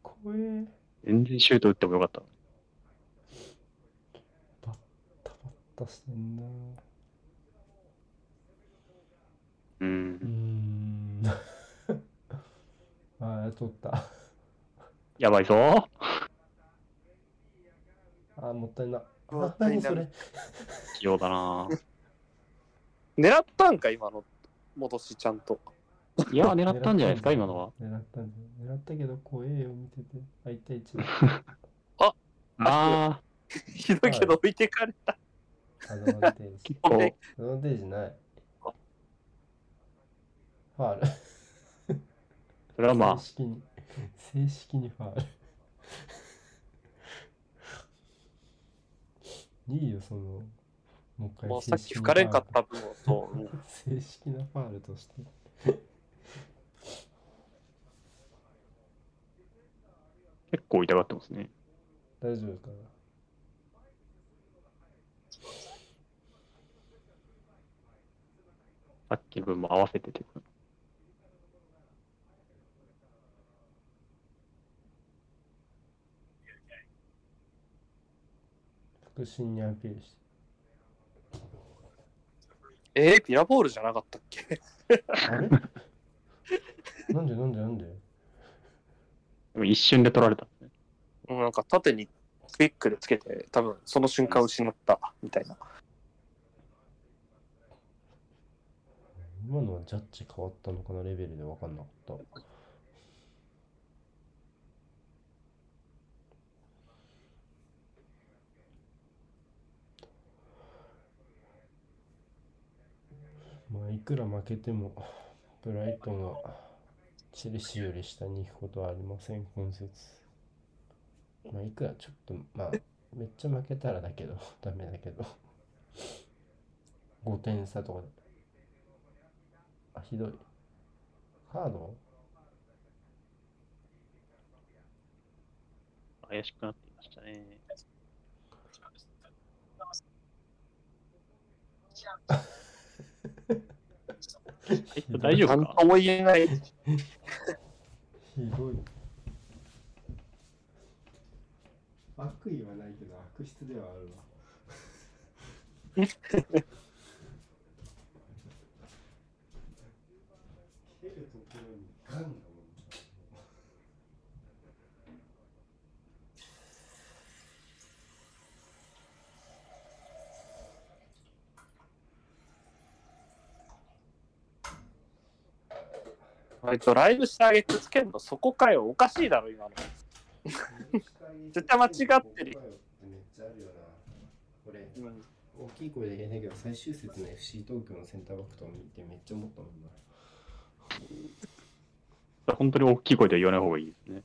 怖え。全然シュート打ってもよかった。バッタバッタしてんな。う。うんーん。ああ、取った。やばいぞ。あー、もったいな。あ、もったいな何それ。器用だなぁ。狙ったんか、今の戻しちゃんと。いや、狙ったんじゃないですか、今のは。狙ったんだよ。狙ったけど怖えよ、見てて。あ、1対1。あひどいけど置いてかれた。アドバンテージ。アドバンテージない。ファール。それはまあ正、式に、正式にファール。いいよ、その、もう一回もうさっき吹かれんかった分をと、うん正式なファールとして。結構痛がってますね。大丈夫か？なさっきの分も合わせてて。腹心にアピールして。えー、ピラボールじゃなかったっけ？あれ？なんでなんでなんで？でも一瞬で取られたんですね。うんなんか縦にクイックでつけて、多分その瞬間失ったみたいな。今のはジャッジ変わったのかな？レベルで分かんなかった。まあいくら負けてもブライトンはチェルシーより下に行くことはありません今節まあいくらちょっとまあめっちゃ負けたらだけど ダメだけど。5点差とかで。あひどい。カード？怪しくなっていましたね。はい大丈夫か？とも言えない。ひどい。悪意はないけど悪質ではあるわ 蹴るところにガンだもん割とライブしてあげてつけるのそこかよ。おかしいだろ、今の。絶対間違ってるめっちゃあるよな俺大きい声で言えないけど最終節の FC 東京のセンターバックとか見てめっちゃ思ったもんな本当に大きい声では言わない方がいいですね。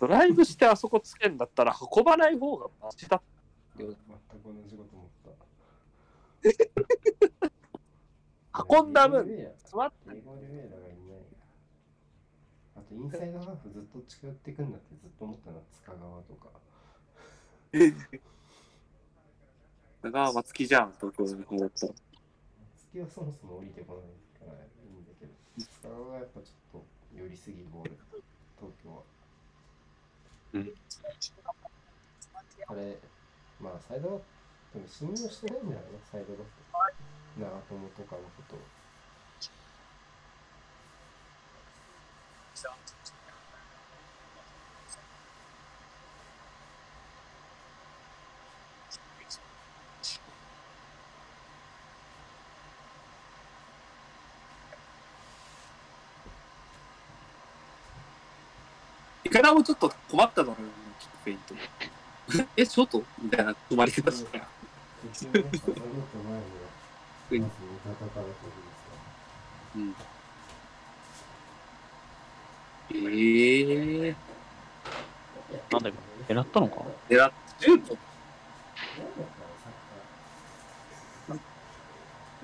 ドライブしてあそこつけんだったら運ばない方がマシだよ。全く同じこと思った 運んだ分、詰まってインサイドハーフずっと近寄ってくんだってずっと思ったな塚川とか。だが、松木じゃん、東京の方だったら。月はそもそも降りてこないからいいんだけど塚川がやっぱちょっと寄りすぎボール東京は。うん。あれまあサイドバックでも信用してないんだよねサイドバック。長友とかのことを池田もちょっと困っただろうね、ちょっとフェイント。え、ショートみたいな止まり方した。ようん。ええーなんだよ、狙ったのか。狙ってるのなんだったのサッ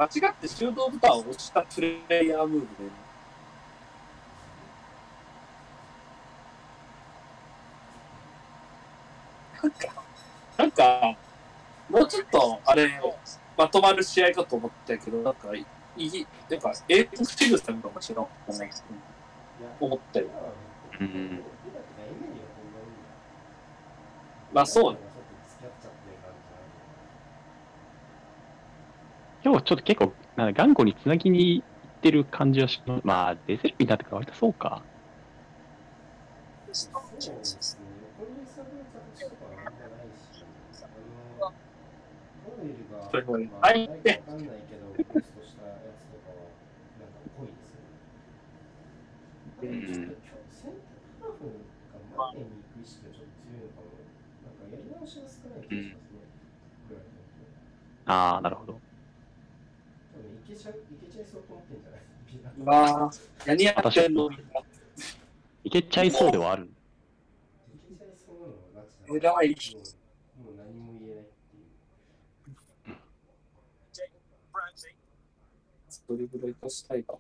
カー間違って修道ボタンを押したプレイヤームーブで。なんか、なんか、もうちょっと、あれ、まとまる試合かと思ったけど、なんか、いい、なんか、英国仕草みたいなのかしら、思ったよ。うん。まあそうね。今日はちょっと結構、なんか頑固につなぎにいってる感じはします。まあ、デゼルピになってから割とそうか。そうですね。横に下がる形とかはあんまないし、あの、はい。うんちょっと今日、センターハーフが前に行く意識がちょっと強いのかも。なんかやり直しが少ない気がしますね。ぐらいだとああ、なるほど。多分いけちゃう、いけちゃいそうと思ってんじゃないまあ、何やってんのみんな。いけちゃいそうではある。いけちゃいそうなのがガチだ偉いう何も言えないっていう。ドリブル生かしたいか。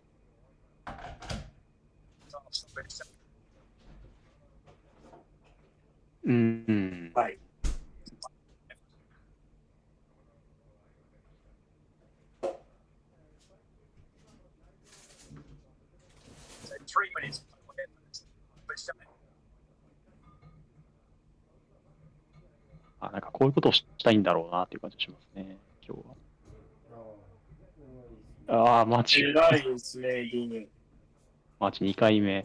うん。うん。はい。あ、なんかこういうことをしたいんだろうなっていう感じがしますね、今日は。ああ、マジ。偉いですね、マ、2回目。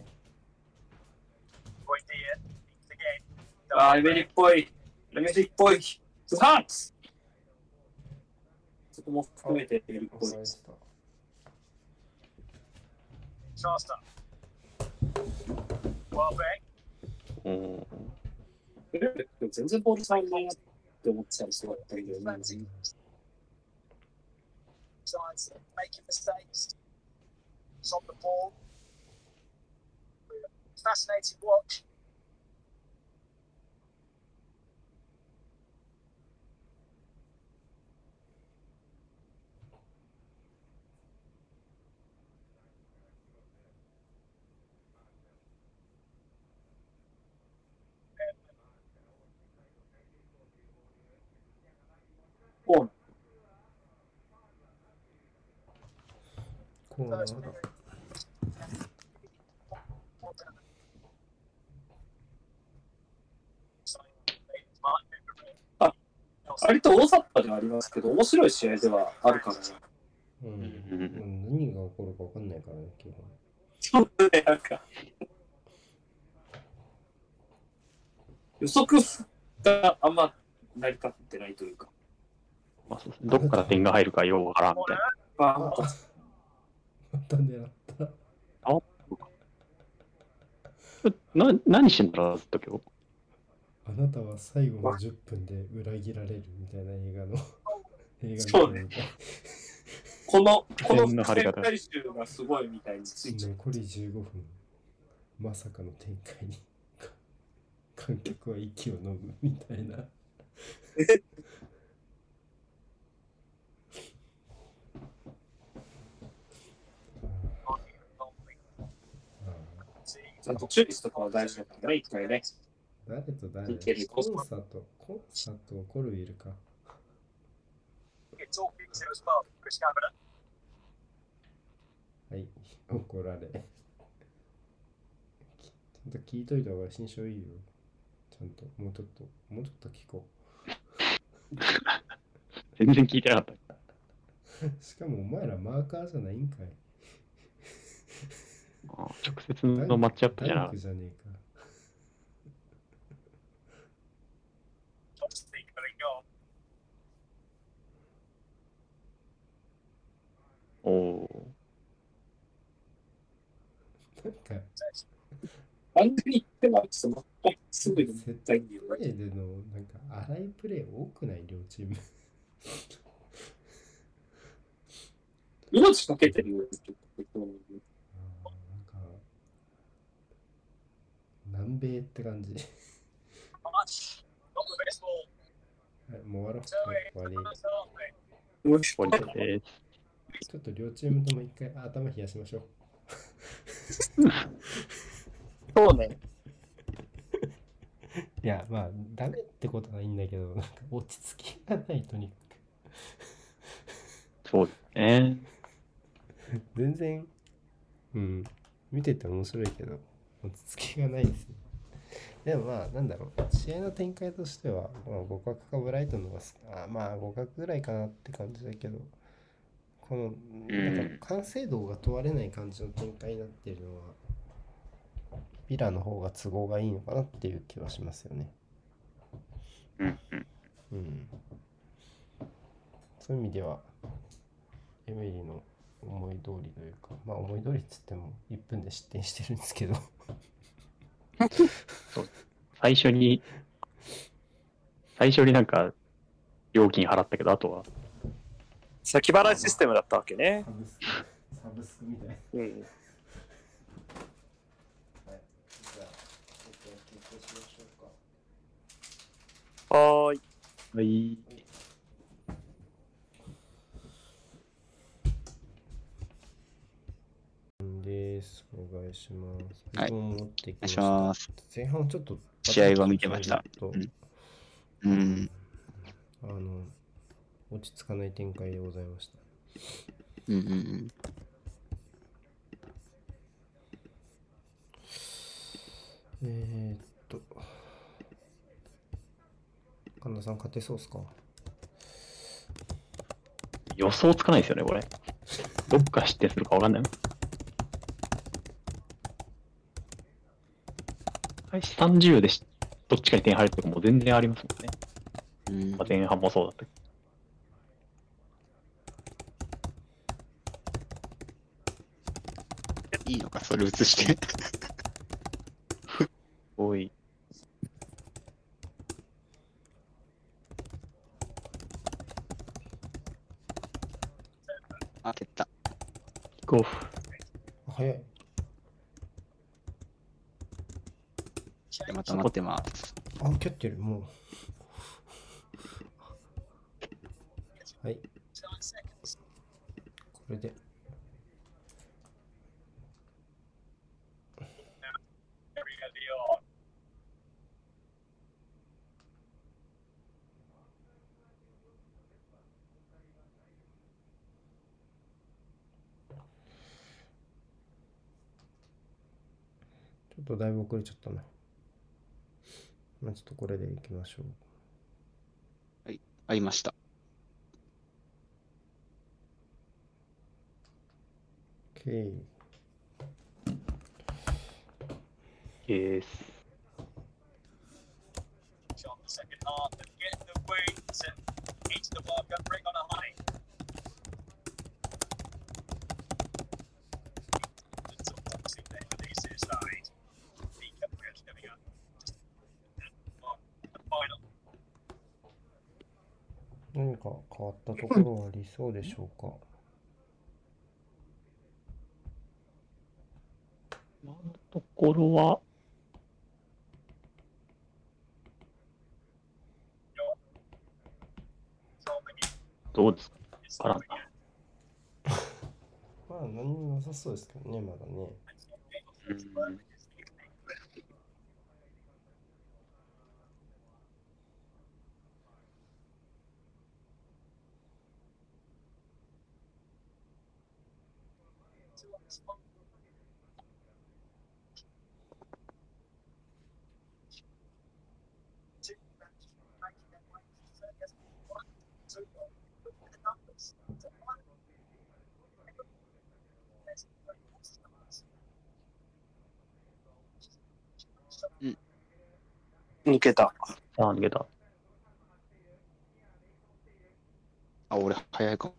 ああ、イメリっぽい。イメリっぽい。スハッツそこも含めてイメリっぽい。ショースター。ワーベイ。うん。全然ボールないなって思ってたりすごいったけど、sides making mistakes. It's on the ball. Fascinating watch. コーナーだ。割と大雑把ではありますけど、面白い試合ではあるからね。うん。うん何が起こるか分かんないからね、基本。そうね、なんか。予測があんま成り立ってないというか。まあそうですねどっから点が入るかようわからんみたいな。まあ、また狙った？な何してんだろうずっと今日。あなたは最後の10分で裏切られるみたいな映画の映 画そうねこの、この伏線回収がすごいみたいについちゃう。残り15分まさかの展開に。か観客は息を飲むみたいなちゃんと注意するとかは大事だからね、一回ね。誰と誰？いけるコンサートコンサートコルウィルか.はい怒られ。ちゃんと聞いといた方が心象いいよ。ちゃんともうちょっともうちょっと聞こ全然聞いてなかった。う しかもお前らマーカーじゃないんかい。あ直接のマッチアップじゃなダンクじゃねえか Obviously going on. おおなんか完全に言ってます。ぐに絶対に言うプレーでのなんか荒いプレー多くない両チーム命かけてるよちょっと言ってもらうあーなんか南米って感じ。もう終わろう。はい終わり。トです。ちょっと両チームとも一回頭冷やしましょう。そうね。いやまあダメってことはいいんだけどなんか落ち着きがないとにかそうですね。く全然うん。見てて面白いけど落ち着きがないですね。でもまあなんだろう。試合の展開としては、まあ、互角かブライトンの方がすあまあ互角ぐらいかなって感じだけどこのなんか完成度が問われない感じの展開になっているのはビラの方が都合がいいのかなっていう気はしますよね。うん。そういう意味では、エミリーの思い通りというか、まあ思い通りっつっても1分で失点してるんですけど、最初に、最初になんか、料金払ったけど、あとは、先払いシステムだったわけね。サブスク、みたいな。うん。はい。じゃあ、ちょっと決定しましょうか。はーい。はい。です。お願いします。はい僕も持ってきましお願いしたます。前半ちょっと、試合は見てましたとうんうん。あの、落ち着かない展開でございました。うんうんうん。えー、っと、神田さん勝てそうっすか？予想つかないですよね、これ。どっから失点するかわかんない。開始30でしどっちかに点入るとかもう全然ありますもんね。うんまあ、前半もそうだったけいいのか、それ映して。ど。すごい。あ、蹴った。キックオフ。早い。でまってます。あ、蹴ってる、もう。はい。これで。ちょっとだいぶ遅れちゃったな。まあちょっとこれでいきましょう。ありました。OK。です。Shot the second half and get the wings and eats the ball, got bring on a high. It's a boxing there for the east side. The Caprios coming up. And on the final. 何か変わったところはありそうでしょうか？今のところは、どうですかな。まあ何もなさそうですけどね、まだね。うん抜けた。さあ、逃げた。あ、俺、早いかも。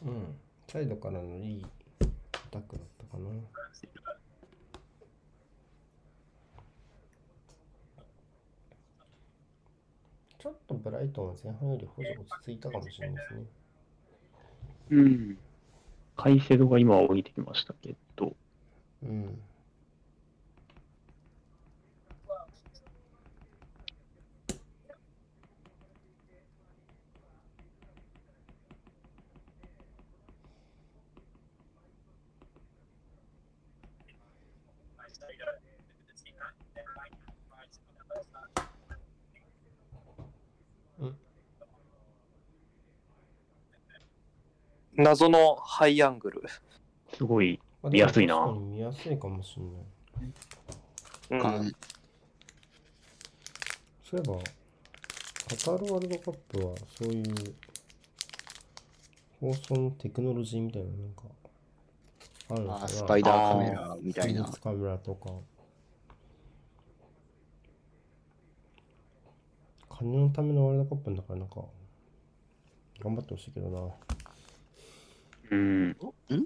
うん。サイドからのいいアタックだったかな。ちょっとブライトンは前半より補助落ち着いたかもしれないですね。うん。カイセドが今は降りてきましたけど、うん。謎のハイアングル。すごい、まあ見やすいな見やすいかもしれない。うんうんそういえば、カタールワールドカップはそういう放送のテクノロジーみたいななんかあるのかなあ、スパイダーカメラみたいなカメラとか。金のためのワールドカップだからなんか頑張ってほしいけどな。うん。ん？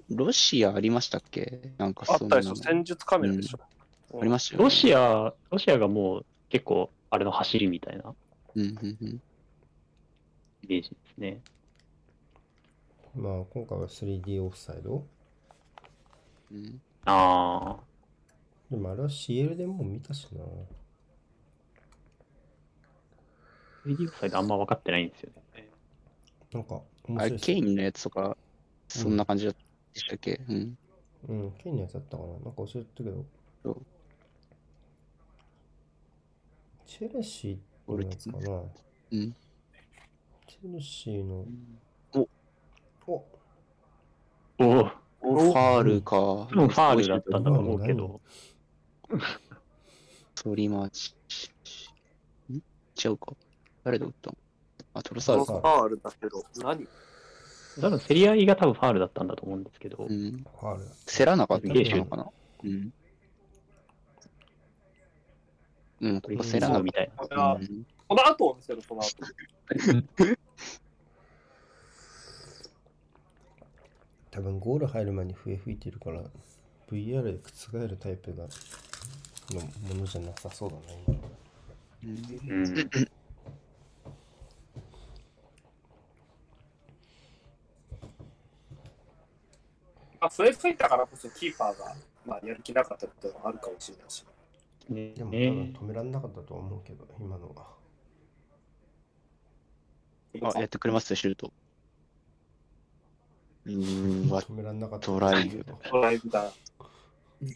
ロシアありましたっけ？なんかそんなのあったでしょ、戦術カメラでしょ。ありましたよねロシア、ロシアがもう結構、あれの走りみたいなうんうんうん。イメージですね。まあ今回は 3D オフサイド。うんああ、でもあれは CL でもう見たしな。3D オフサイドあんま分かってないんですよね。なんか面あれ、ケインのやつとか、そんな感じでしたっけ？うん。うん、ケインのやつだったかな？なんか教えてたけどそう。チェルシーってやつかな。うん。チェルシーの。おおおお、ファールか。多分ファールだったんだと思うけど、ソリマーチ。ん？違うか。誰だ打ったの？あ、トロサールか。ロサールだけど、何？多分競り合いが多分ファールだったんだと思うんですけど、うん。ファールだ。競らなかったな？うん。うん、ここれこ競らなかっみたいな。た。あうんこの後を見せる、この後。多分ゴール入る前に笛吹いてるから VR で覆るタイプがのものじゃなさそうだな今うん。まあ、笛吹いたからこそキーパーが、まあ、やる気なかったっていうのはあるかもしれないし。ねでも止められなかったと思うけど今のはあ、やってくれますシュート。うーん、わ、止められなかったトライトライブだ。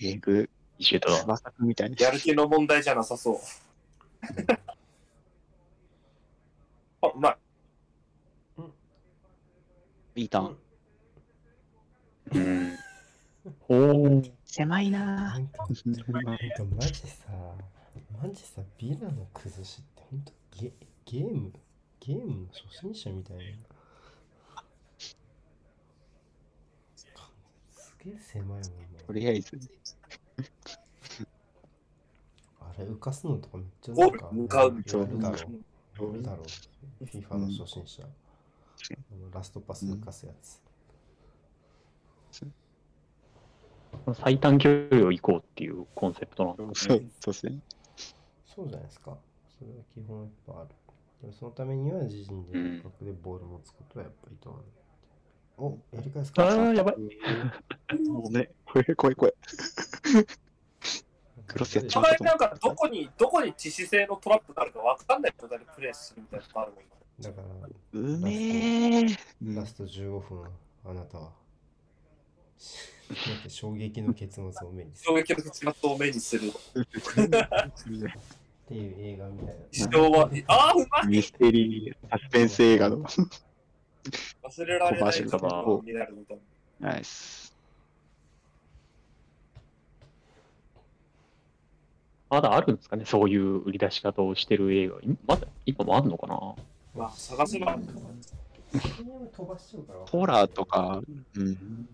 えぐ、シュートだ。みたいな。やる気の問題じゃなさそう。あ、うまい。いいターン。うん。おー。狭いな。なんかなんかマジさマジさビラの崩しって本当ゲゲームゲームの初心者みたいな。すげえ狭いもんね。とりあえず。あれ浮かすのとかめっちゃなんかお向かうだろう。やるだろう。FIFA の初心者、ラストパス浮かすやつ、最短距離を行こうっていうコンセプトなんですそうね。そうですね。そうじゃないですかそれは基本いっぱいあるでもそのためには自陣ででボールを持つことはやっぱりとおやり返すかああ、やばい。もうね、怖い怖い怖い。クロスやっちゃうお互いなんかどこに、どこに致死性のトラップがあるか分かんない状態でプレイするみたいなのがあるもん。だからうめえ。うんラスト15分あなたは衝撃の結末を目にする衝撃の結末を目にする。っていう映画みたいな一生は、ああ、うまいミステリー、サスペンス映画の。忘れられないコマーシャルとかになるみたいな。ナイス。まだあるんですかね、そういう売り出し方をしてる映画。今まだ、今もあるのかな？まあ、探せば。ホラーとか、うん。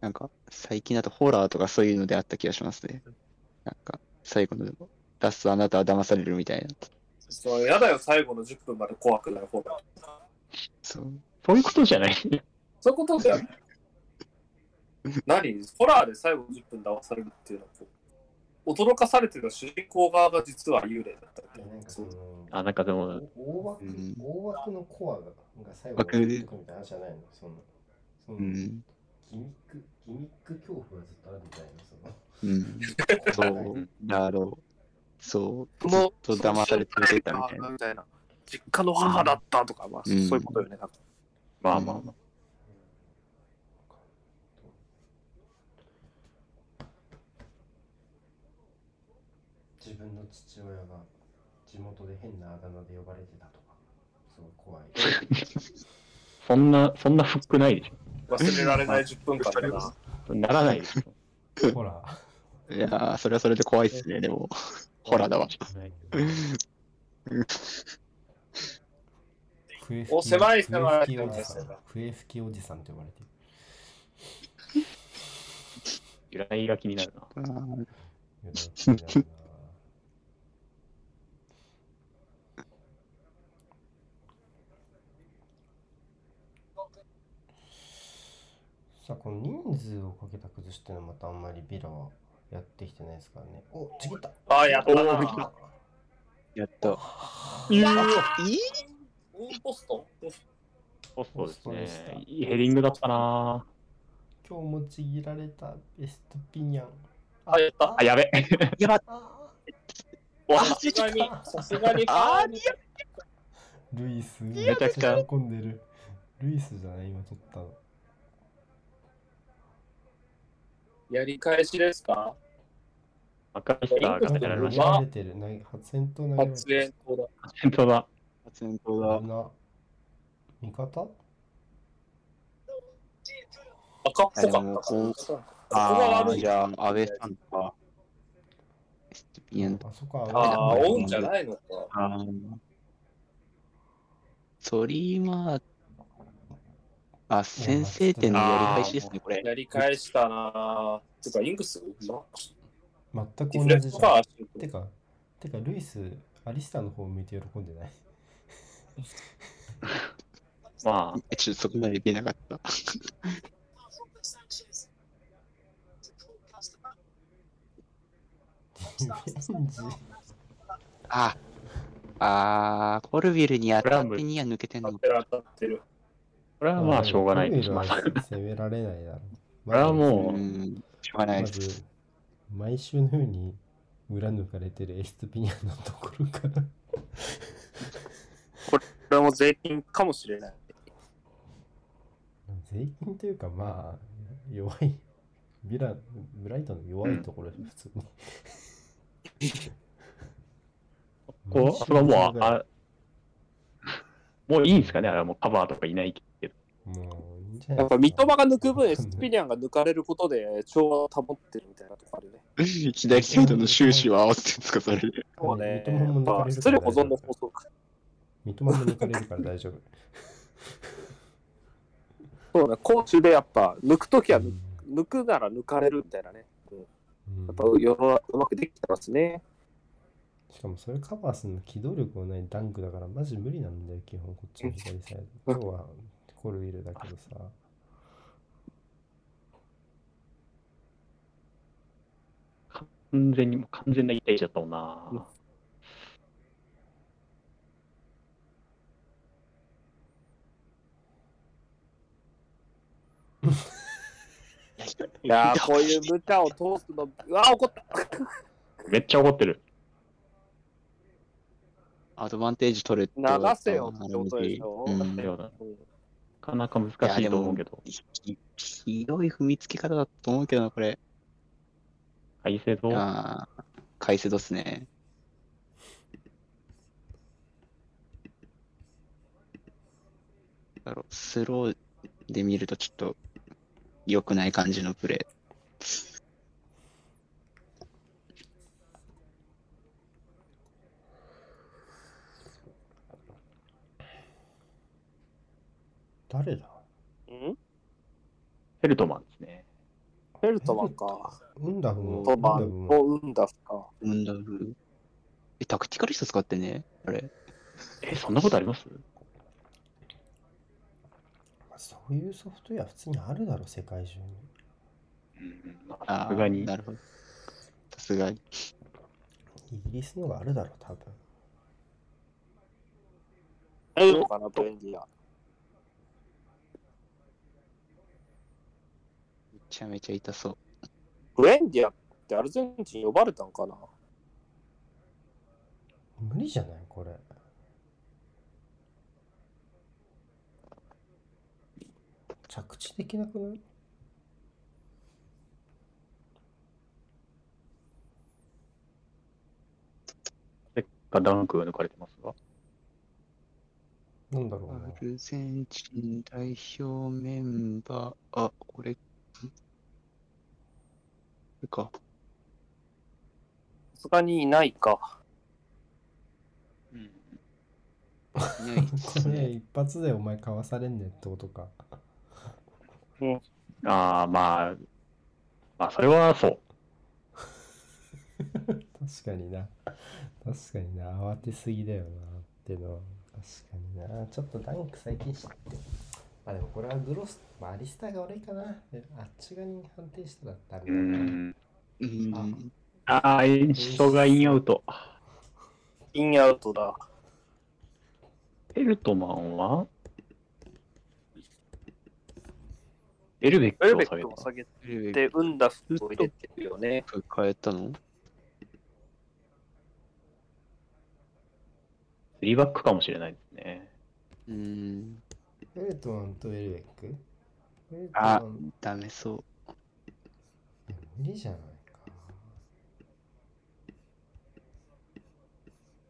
なんか、最近だとホラーとかそういうのであった気がしますね。なんか、最後のラストあなたは騙されるみたいな。そう、やだよ、最後の10分まで怖くない方が。そう。そういうことじゃない。そういうことだよね。何？ホラーで最後の10分騙されるっていうのは驚かされてた主人公側が実は幽霊だったみあ、なんかでも、大枠、うん大枠のコアがが最後枠に出てくるみたいな話じゃないの？そのその、うん。ギミックギミック恐怖がずっとあるみたいなそのうん。そう。だろう。そう。ずっと騙され続けたみたいな。みたいな。実家の母だったとか、まあ、うんそういうことよね。なんかまあまあまあ。自分の父親が地元で変なあだ名で呼ばれてたとかすごい怖い そんな、そんなフックないでし忘れられない10分間だな。ならないでしょ。ほらいやー、それはそれで怖いっすね、でも。ホラーだわ。笛吹きお狭い狭い笛吹きおじさん。笛吹きおじさん。って呼ばれてる由来が気になるな。あーいや気になるなさあこの人数をかけた崩しっていうのはまたあんまりビラはやってきてないですからね。おちぎった。ああ、やったやった。いやいい？ポスト？ポストですね。いいヘディングだったな今日もちぎられたベストピニャン。あ、やった。あ、やべ。やば。さすがに、さすがに、あール。イスめちゃくちゃ喜んでる。ルイスじゃない？今撮ったのやり返しですか？赤い人がいや当てられました。投げられてる投げ発煙筒投げられ発煙筒だ。本当だ。先頭だ危。な味方赤っぽかったこうこい。じゃあ、安倍さんか。あそこはああ、青いオンじゃないのか。あーソリーマー、あ、先制点のやり返しですね、これ。やり返したなぁ。てか、イングス全く同じじゃん。てか、てか、ルイス、アリスターの方向いて喜んでない？まあ、ちょっとそこまで出なかった。あ、あー、コルビルに当たってには抜けてんの当。てる当たってる。これはまあしょうがないです。まあ、コルビルは攻められないだろう。これはもう、うんしょうがないまです。ず、毎週のように裏抜かれてるエストピニャンのところから。これも税金かもしれない。税金というか、まあ、弱い。ビラ、ブライトの弱いところで普通に。こう、あそこはもう、あ、もういいんですかね？あれはもうカバーとかいないけど。もういいんじゃないやっぱ三笘が抜く分、エスピニャンが抜かれることで調和を保ってるみたいなとこあるね。左サイドの終始を合わせてるんですか、それで。そうね。三笘も抜かれる失礼保存の法則。三笘も抜かれるから大丈夫。そうね、攻守でやっぱ抜くときは抜うん抜くなら抜かれるみたいなね。うんうんやっぱ世の中うまくできてますね。しかもそれカバーするの機動力がないダンクだからマジ無理なんだよ、基本こっちの左サイド。今日はコルウィルだけどさ。完全に、もう完全な一対一だったもんな。うんいやー、こういう無茶を通すの、うわ、怒った。めっちゃ怒ってる。アドバンテージ取れって流せよってことでしょうんかなか難しいと思うけど。ひひどい踏みつけ方だと思うけどな、これ。改正と、ああ、カイセドっすね。だろうスローで見るとちょっと良くない感じのプレー。誰だ？うん？フェルトマンですね。フェルトマンか。ウンダフも。トマンウンダフもとウンダフか。ウンダフ。え、タクティカリスト使ってね？あれ。え、そんなことあります？そういうソフトウェア普通にあるだろ、世界中に。うん、まああさすがにー。なるほど。さすがに。イギリスのがあるだろ、多分。あるのかな、ブレンディア。めちゃめちゃ痛そう。ブレンディアってアルゼンチン呼ばれたんかな？無理じゃない、これ。着地できなくない？がダンクが抜かれてますが。なんだろうアな。ルゼンチン代表メンバー、あ、これ、れか。さすがにいないか。うん。いないですこれね。一発でお前かわされんねんってことか。ああ、まあ、まあ、それはそう。確かにな。確かにな。慌てすぎだよな。ってのは。確かにな。ちょっとダンク最近知って。まあでもこれはグロス、まあアリスターが悪いかな。であっち側に判定したらダメうだな。ん。うん。ああ、演出がインアウト。インアウトだ。フェルトマンは？エルベッエルベクを下げた。ックを下げルベて、ウンダフを入れてるよね。変えたの？3バックかもしれないですね。うん。フェルトマンとエルベック？あダメそう。無理じゃないか。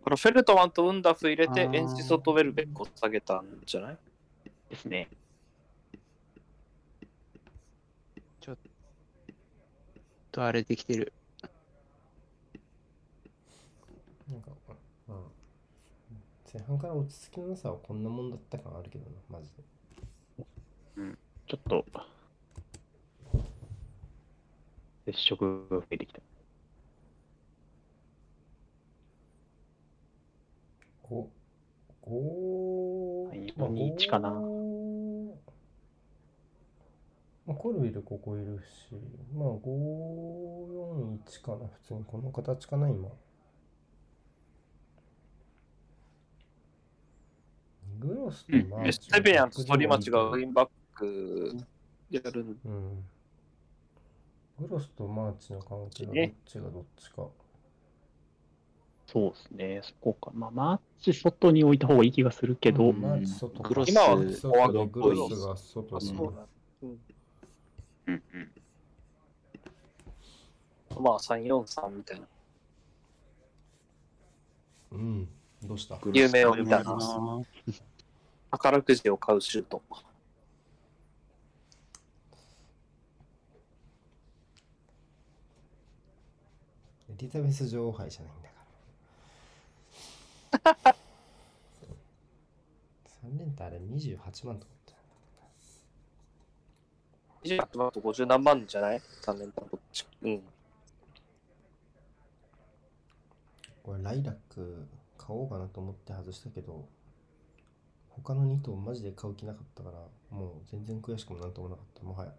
これフェルトマンとウンダフ入れてエンチソとウェルベックを下げたんじゃない？ですね。とあれできてる。なんか、うん。前半から落ち着きのなさはこんなもんだった感あるけどな、マジで。ちょっと、接触が増えてきた。5、5、はい4-1かな5まあ、コルビルここいるし、まあ5、4、1かな、普通にこの形かな、今。グロスとマーチエステベアンと反町がウィンバックやるんうん。グロスとマーチの関係がどっねちがどっちか。そうですね、そこか。まあ、マーチ外に置いた方がいい気がするけど、うんマーチ外かグロス今は外でグロスが外あ、に。そうんうんうんまあ、343みたいな。うん。どうした？夢を見たなな。宝くじを買うシュート。エリザベス女王杯じゃないんだから。3連単あれ28万とかだったよ28万と50何万じゃない ?3 年間どっち？うん。これライラック買おうかなと思って外したけど他の2頭マジで買う気なかったからもう全然悔しくもなんともなかった。もはや。い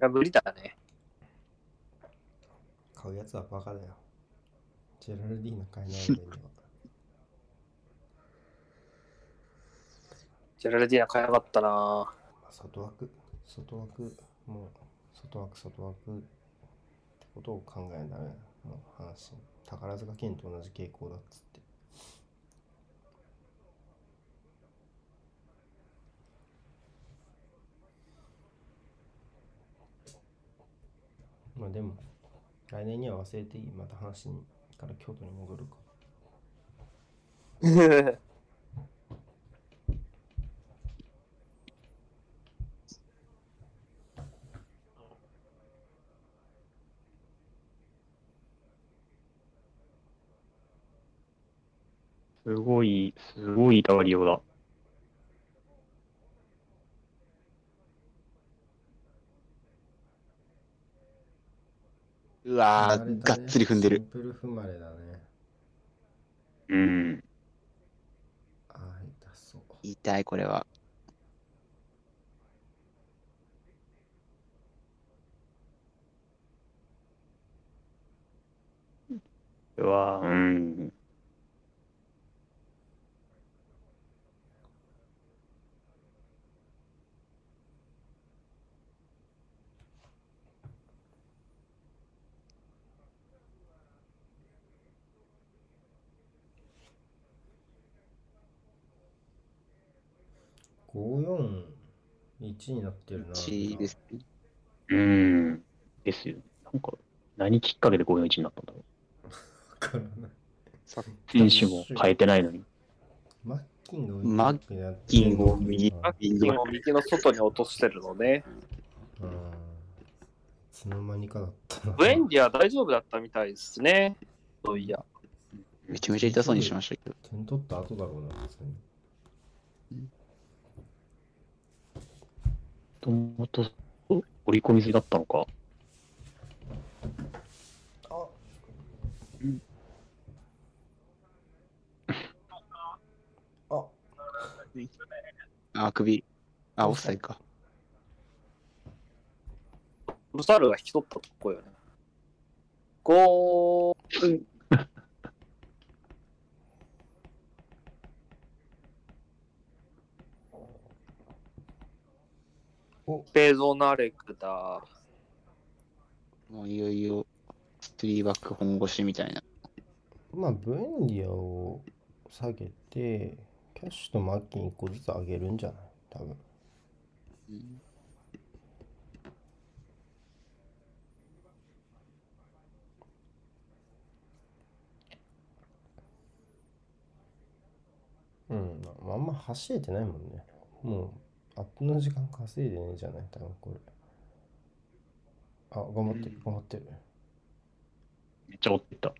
や、無理だね。買うやつはバカだよ。ジェラルディーナ買えないわけにはジェラルディーナ買えなかったな。まあ外枠。外枠もう外枠外枠ってことを考えならの話宝塚県と同じ傾向だっつって。まあでも来年には忘れていい。また話にから京都に戻るか すごい、すごい痛がりようだ。うわがっつり踏んでる。シンプル踏まれだねうん。ああ痛そう痛い、これは。うわ、うん。541になってるな。1ですね。うん。ですよ。なんか、何きっかけで541になったんだろう。わからない。選手も変えてないのに。マッキンがマッキンを右うんマッキンを右の外に落としてるのね。うん。いつの間にかだったな。ウェンディは大丈夫だったみたいですね。そういや。めちゃめちゃ痛そうにしましたけど。点取った後だろうな、普通に。ともと、折り込み済みだったのか？あああ、首。あ、オフサイドか。ルサールが引き取ったとこよね。ゴー、おベゾナレクだ。もういよいよ、スリーバック本腰みたいな。まあ、ブエンディアを下げて、キャッシュとマッキン1個ずつ上げるんじゃない？多分。うんうん、あんま走れてないもんね。もう、アップの時間稼いでねえじゃない？多分これ。あ、頑張ってる、頑張ってる。めっちゃ追ってった。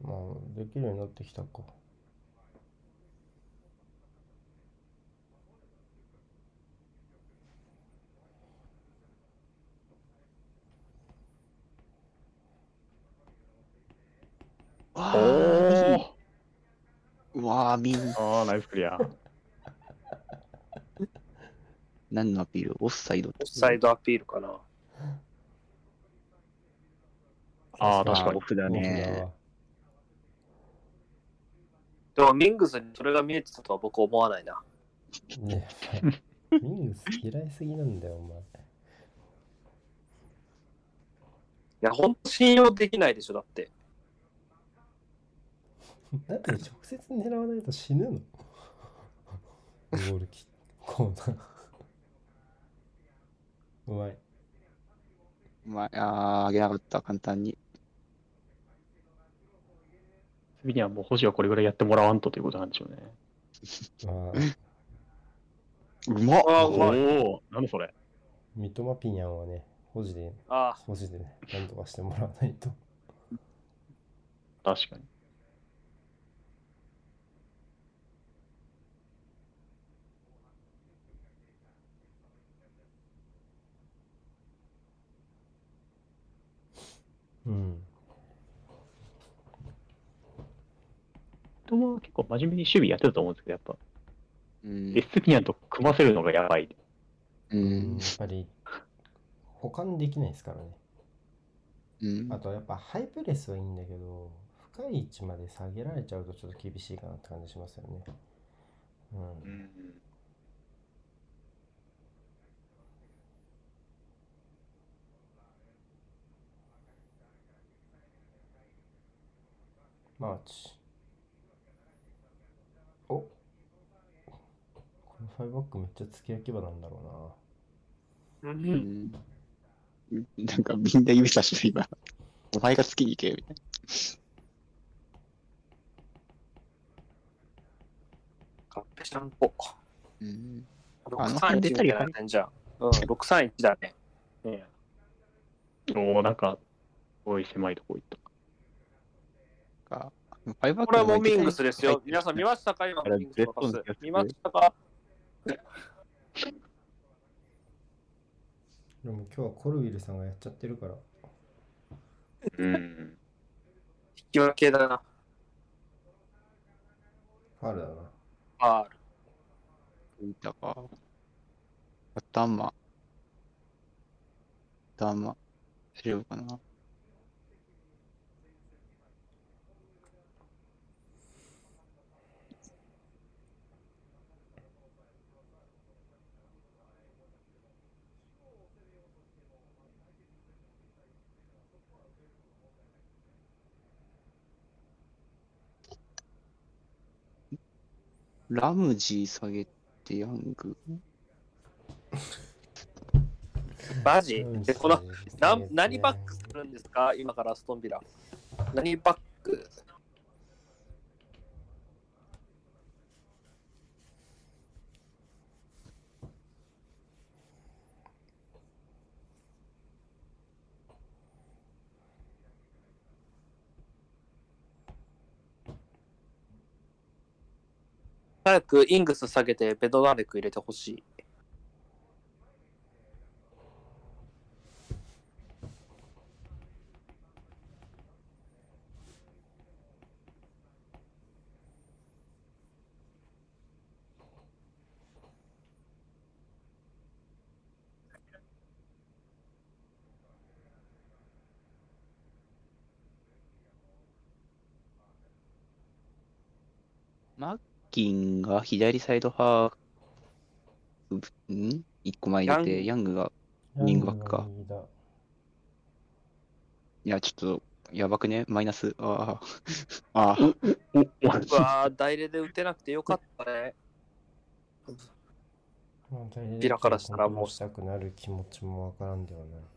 まあ、できるようになってきたか。わおーーうわー、みん、ああ、ナイスクリア。何のアピール？オフサイドオフサイドアピールかな。ああ、確かにオ。フだね。わでもミングスにそれが見えてたとは僕思わないな。ね ミングス嫌いすぎなんだよ、お前。いや、ほんと信用できないでしょ、だって。だって直接狙わないと死ぬの？ゴールキッコーナー。うまい。まあ、あー、あげなかった、簡単に。次にはもう星はこれぐらいやってもらわんとということなんでしょうね。まあ、うまっあーうまいおお、なんでそれ。三笘ピニャンはね、保持で、あ保持でね、なんとかしてもらわないと。確かに。うん。人は結構真面目に守備やってたと思うんですけど、やっぱ、うんエスピニャンと組ませるのがやばい。ううんんやっぱり、保管できないですからね。うんあとやっぱハイプレスはいいんだけど、深い位置まで下げられちゃうとちょっと厳しいかなって感じしますよね。うん。マーチ。おこのファイブバックめっちゃ付け焼き場なんだろあ。う。うんんなんかみんな指さして今、お前が好きに行けよみたいカッペシャンコ。な。うん631あの辺出たりじじゃん。うん、631だね。ねおお、なんか、すごい狭いとこ行った。かファイブバッこれはもうクでミングスですよ。皆さん見ましたか？今のミングスのパス。見ましたか？でも今日はコルウィルさんがやっちゃってるから。うん。引き分けだな。ファールだな。あーいたか。頭。頭。大丈夫かなラムジー下げてヤング？マジ？うんで、この、な何バックするんですか？今からストンビラ。何バック？早くイングス下げてベドナレク入れてほしい。マッキンが左サイドハーフ、ん？一個前入れて、ヤングが、ウィングバックかいや、ちょっと、やばくね？マイナス。ああ。ああ。うわー、大レで打てなくてよかったね。まあ大体ピラからしたらもう したくなる気持ちもわからんではない。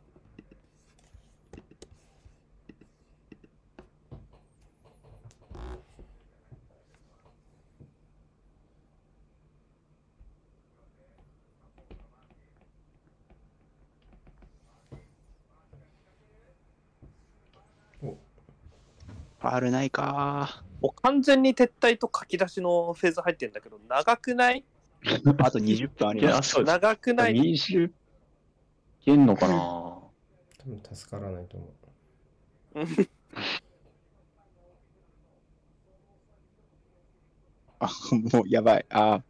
ァールないかもう完全に撤退と書き出しのフェーズ入ってんだけど、長くない？あと20分あります。長くない？20いけんのかな多分助からないと思う。あ、もうやばい。あ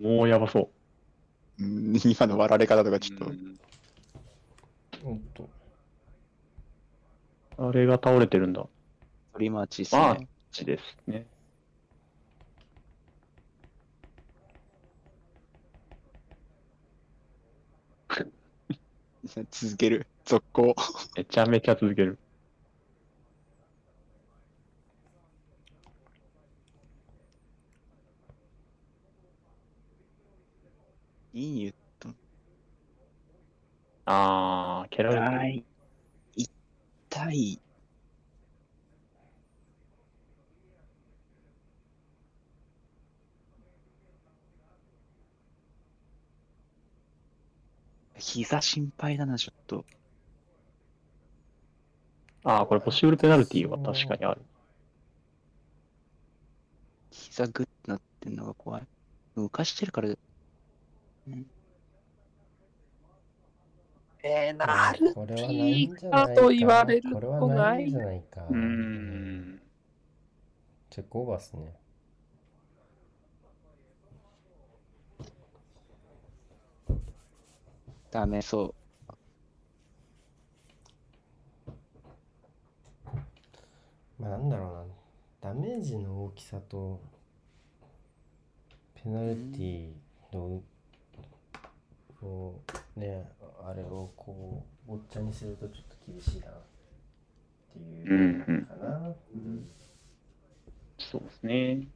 もうやばそうん今の割られ方とかちょっと。おっと。う。あれが倒れてるんだ。取り待ちですまあね。、ちですね。続ける。続行。めちゃめちゃ続ける。いいニュートン。あー、蹴られて。痛い。膝心配だな、ちょっと。あー、これポッシブルペナルティは確かにある。膝グッてなってんのが怖い。浮かしてるから、えー、なるこれはないんじゃないかと言われるこれはとなないいんじゃないか。うーん。チェックオーバーっすね。ダメそう。まあなんだろうな。ダメージの大きさと、ペナルティの、こうね、あれをこう、ごっちゃにするとちょっと厳しいな。っていううんうんかな。そうですね。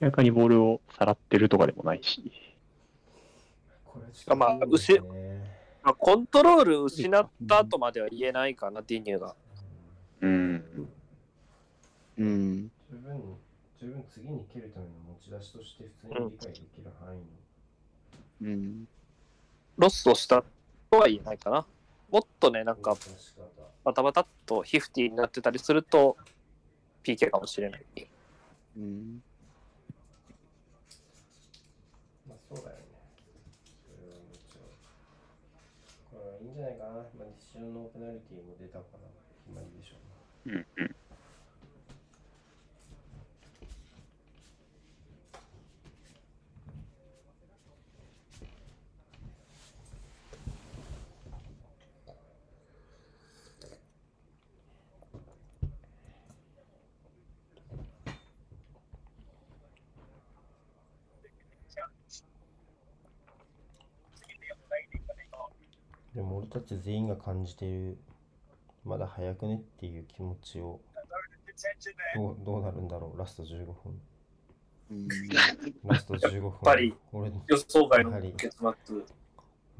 明らかにボールをさらってるとかでもないし。これはちょっとまあまあ、コントロール失った後までは言えないかな、ディニューが。うん。うん。十分、十分次に蹴るための持ち出しとして普通に理解できる範囲の。うん。ロストしたとは言えないかな。もっとね、なんかバタバタっとヒフティになってたりすると、PK かもしれない。うん。まあそうだよね。それはもちろん。これはいいんじゃないかな。まあ一瞬のペナルティーも出たから決まりでしょうね。うんうん。でも俺たち全員が感じてる、まだ早くね？っていう気持ちを、どうどうなるんだろう、ラスト15分。うん。ラスト15分。やっぱり俺、予想外のやはり結末。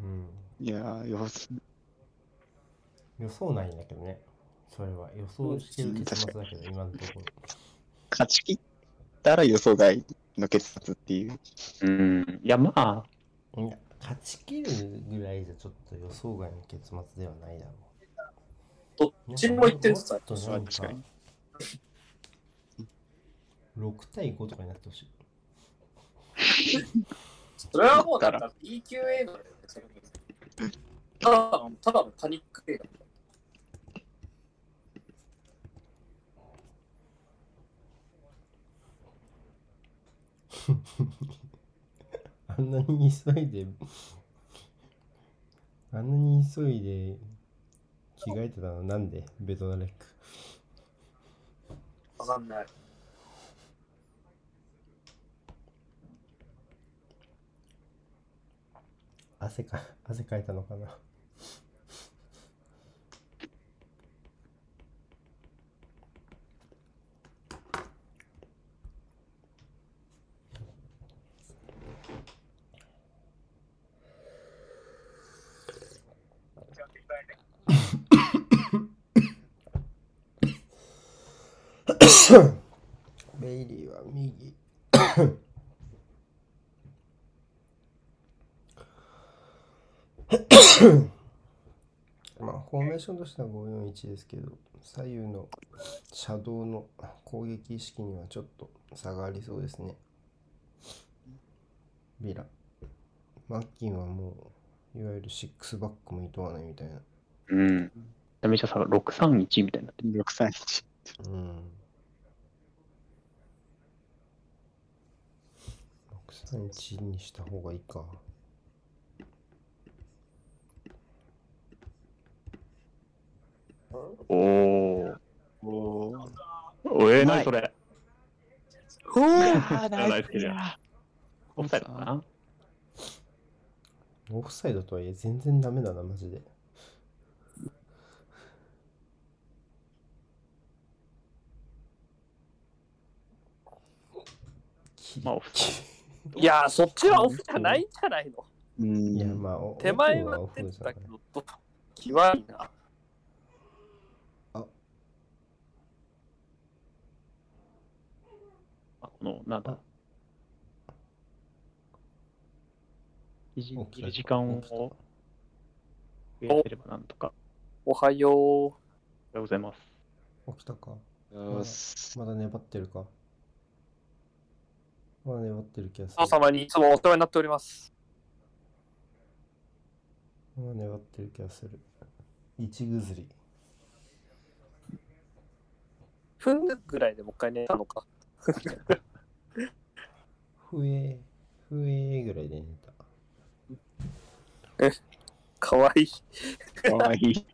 うん。いやー、よす予想ないんだけどね。それは予想してる結末だけど、今のところ。勝ち切ったら予想外の結末っていう。うん。いや、まあ、いや、勝ち切るぐらいじゃちょっと予想外の結末ではないだろどっう。ちも言ってるさもっ。となんか確かに6対5とかになってほしい。それはもうなんか B 級映画だよねそれただの、ただのパニック映画。あんなに急いで、あんなに急いで着替えてたのなんでベトナレック。わかんない。汗か、汗かいたのかな。ベイリーは右。まあ、フォーメーションとしては541ですけど、左右のシャドウの攻撃意識にはちょっと差がありそうですね。ビラ。マッキンはもう、いわゆる6バックも厭わないみたいな。うん。めちゃめちゃさ、631みたいになってる。631。うん。631にした方がいいか。おー。おー。おえないにそれ？おーナイスキルオフサイドかな？オフサイドとはいえ全然ダメだな、マジで。きまあオフサイ いやー、そっちはオフじゃないんじゃないの？うん。いや、まあ、お手前はオは出てフじゃないたけど、ど際いいな。あこの、なんだ？いじ起きた時間を増やせればなんとか。おはよう。おはようございます。起きたか？よーしまだ粘ってるか？まだ粘ってる気がすおる。様にいつもお世話になっております。まだ粘ってる気がする。一ぐずり。分ぐらいでもう一回寝たのか。ふえ、ふえぐらいで寝た。かわいい。かわいい。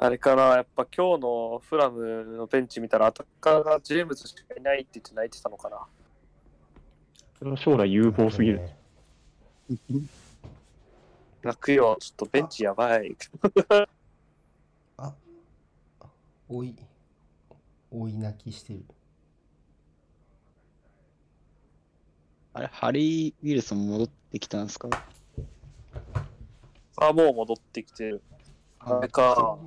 あれかな、やっぱ今日のフラムのベンチ見たら、アタッカーがジェームズしかいないって言って泣いてたのかな。それは将来有望すぎる。ね泣くよ、ちょっとベンチやばい。あ、おい、おい泣きしてる。あれ、ハリー・ウィルソン戻ってきたんですか？あ、もう戻ってきてる。あれか。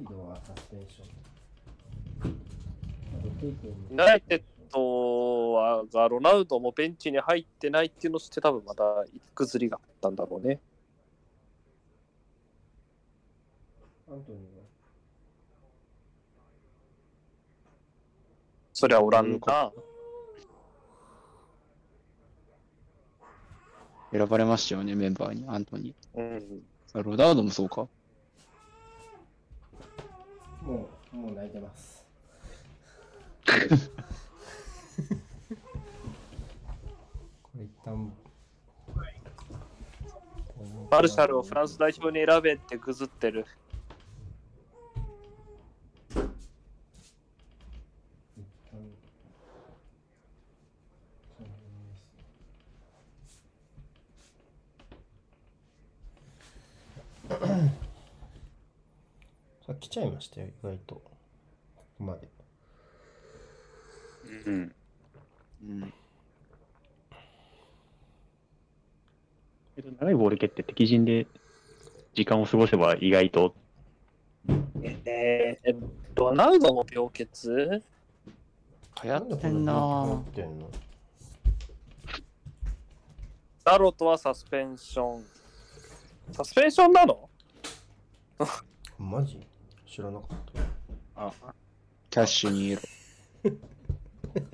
ユナイテッドはがロナウドもベンチに入ってないっていうのをして、多分また一崩りがあったんだろうね。アントニーはそりゃおらんな。選ばれましたよね、メンバーに、アントニうん。ロナウドもそうかもう、もう泣いてます。これ一旦。マルシャルをフランス代表に選べってぐずってる。あ来ちゃいましたよ、意外と。ここまで。うん。うん。けど長いボール蹴って敵陣で時間を過ごせば意外と、えー、ロナウドも病欠？流行ってんな流ぁ行ってんのダロトはサスペンション。サスペンションなの？マジ？知らなかった。キャッシュに入れろ。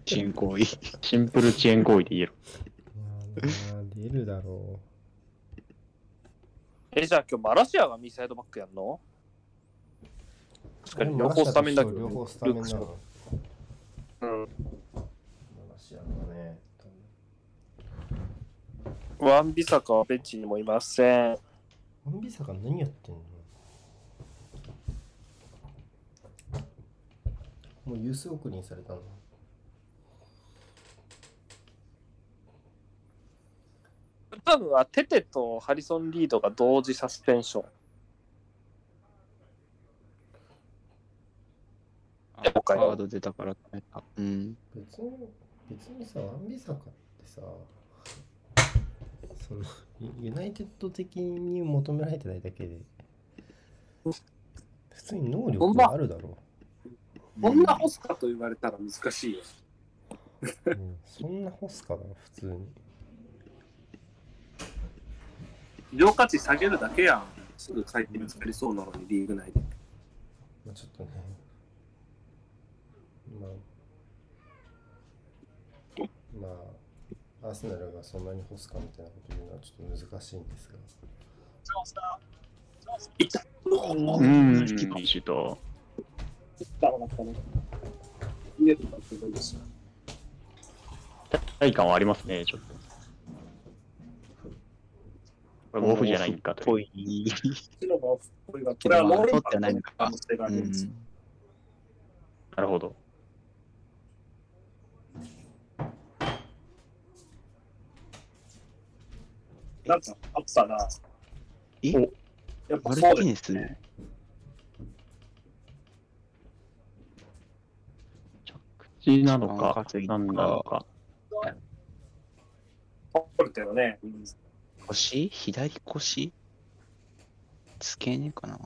新行為。シンプル遅延行為で言える。いやー出るだろえ、じゃあ今日マラシアが右サイドバックやんの？う。確かに両方スタメンだけど、両方スタメンなの。うん。マラシアだね。ワンビサカはベンチにもいません。ワンビサが何やってんの？もうユース送りにされたの多分はテテとハリソン・リードが同時サスペンション。カ了解ード出たから止めた。うん。別に、別にさ、ワンビサカってさ、その、ユユナイテッド的に求められてないだけで、普通に能力があるだろこんなホスかと言われたら難しいよ。う。うん、そんなホスかな、普通に。量価値下げるだけやん。すぐ回転が使りそうなのに、リーグ内で。まあ、ちょっとね、まあ、まあ、アーセナルがそんなに干すかみたいなこと言うのはちょっと難しいんですが、いった。ううん。ん、シュート。だろうなったね。入れたってことですよ。体感はありますね、ちょっと。これ、毛布じゃないかとぽいう。い。白のこれが、これはロール取ってはないのか可能性があうるんです。ん。なるほど。なんか、あったな。え？おやっぱそうですね。口なのかなんなのか。フォルテのね。うん腰？左腰？付け根かな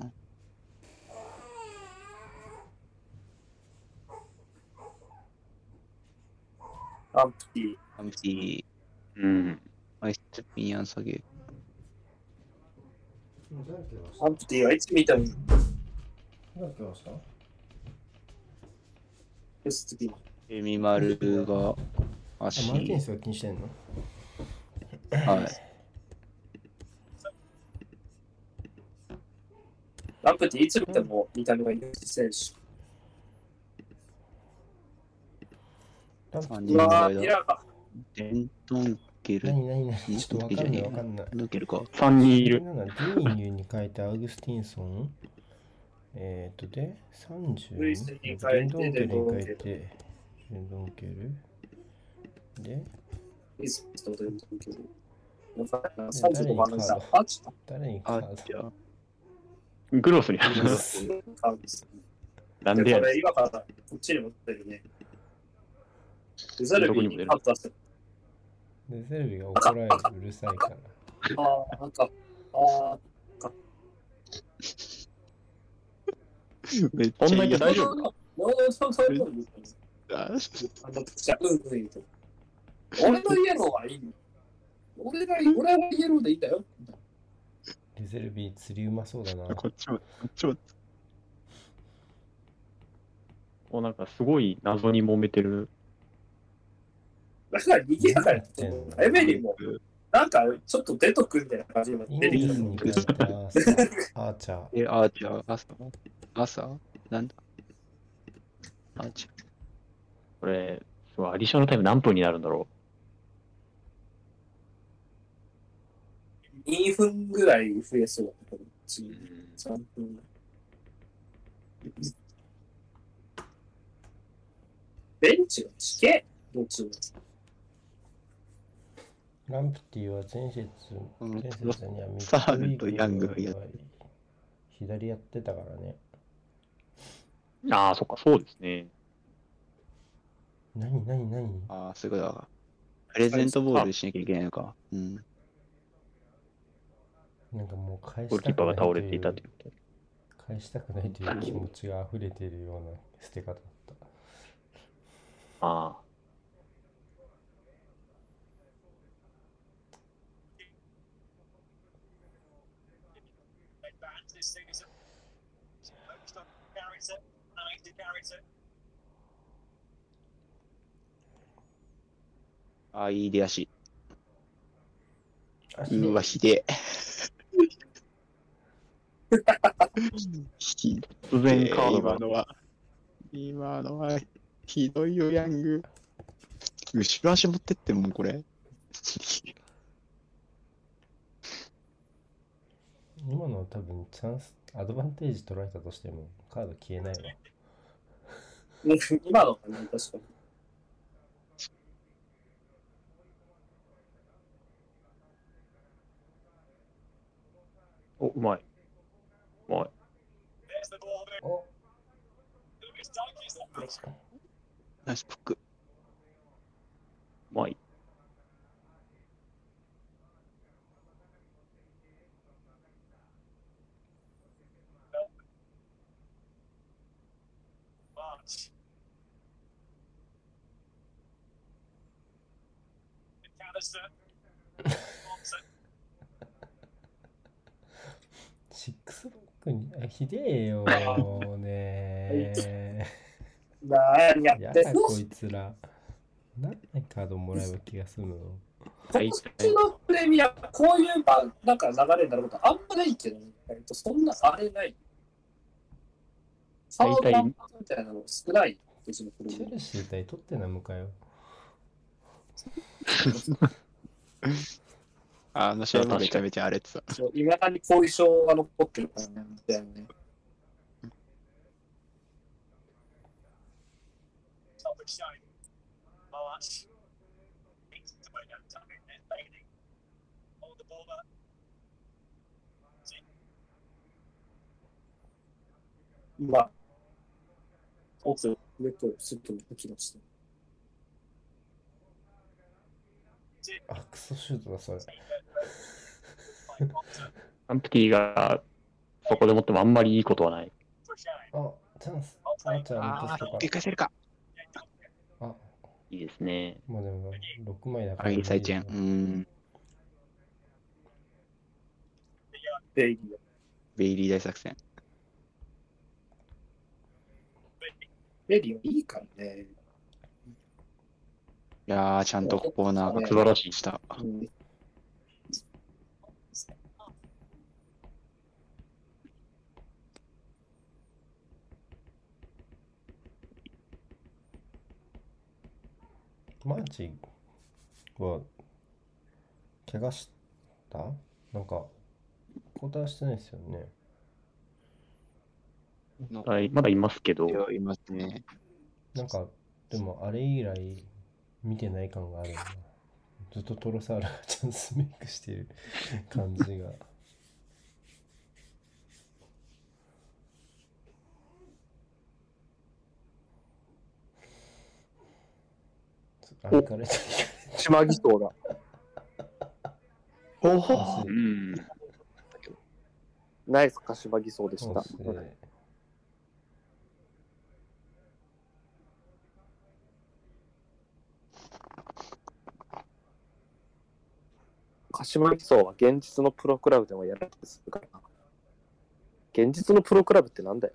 アンプティ。アムティうん。アイスピニアン下げ。アンプティはいつ見ても何けましたベストビー。エミマルがあ、足。マルティンスが気にしてんの？はい。アンプティいつ見ても見た目がいい選手。ラン3うわミ。ラーか。デントンケル。何何何？ちょっとわかんないわかんない。デントンケルか。3人いる。なんだ、ディーニューに変えてアウグスティンソン。えっ、ー、と、で、30。ルイスに変えてデンドンケルに変えて、デンドンケル。で、いつとでもけど。35番のさ、あ、ちょっ誰に変あわ、じゃあ、グロスに。と買うんです。なんでやねん今からこっちに持ってるね。デザルビーにカットして。デゼルビが怒られるうるさいから。ああ、なんか、ああ、めっこんちゃ大丈夫もうそうそうそう。うんうん言うと。俺のイエローはいいの。俺が、俺はイエローでいいんだよ。デゼルビ釣りうまそうだな。こっちも、こっちも。もうなんかすごい謎に揉めてる。だから逃げやエメリも、なんかちょっと出とくみたいな感じにイン出てきたディーズに変えたアーチャー。え、あ、じゃあ、朝朝なんだ？あ、じこれ、すごいアディショナルタイム何分になるんだろ2分ぐらい増えそうだけど、次う。3分。ベンチがちけどっちも。ランプティは前節、うん前節にはミサールとヤング左やってたからね。ああ、そっか、そうですね。何何何？ああ、そういうことだ。プレゼントボールしなきゃいけないのか。うん。なんかもう返ゴールキーパーがしたくない倒れていたという。返したくないという気持ちが溢れているような捨て方だった。ああ。ああ、いい出足。あうわ、ひでえ。ひ突然カードが今。のは、今のは、ひどいよ、ヤング。後ろ足持ってってもうこれ。今のは多分チャンス、アドバンテージ取られたとしてもカード消えないわ。今のかな、確かに。お、うまい。うまい。 There's the ball there. お Lucas Donkey's that ナイスポック。うまい。 シックスバックに、えひでえよーね何やってんのだこいつら。何でカードもらえば気が済むの？大こっちのプレミア、こういうばなんか流れになることあんまないけど、えっとそんなあれない。サーバーみたいなの少ない。うちのプレミチェルシー対トッテナムかよ。あの試合もめちゃめちゃ荒れてた。ア。いまだに後遺症が残ってるからね。今、奥、ネット、スッと打ちました。あ、クソシュートだ、それ。アンプティがそこで持ってもあんまりいいことはない。あ、チャンス。あ、じゃあ、ああ、で。かせるか。あ、いいですね。まあでも、6枚だかあ、ら。いい再チェン。うーん。ベイリー。ベイリー大作戦。ベイリーはいいからね。いやー、ちゃんとコーナーが素晴らしい。した。うんマーチは、怪我した？なんか、交代してないですよね。はい、まだいますけど、いやいますね。なんか、でもあれ以来見てない感があるな。ずっとトロサールが チャンスメイクしてる感じが。あれから島木そうだ。お欲しいうん、ナイス鹿島偽装でした欲。しい鹿島偽装は現実のプロクラブでもやられてするか？らな。現実のプロクラブってなんだよ？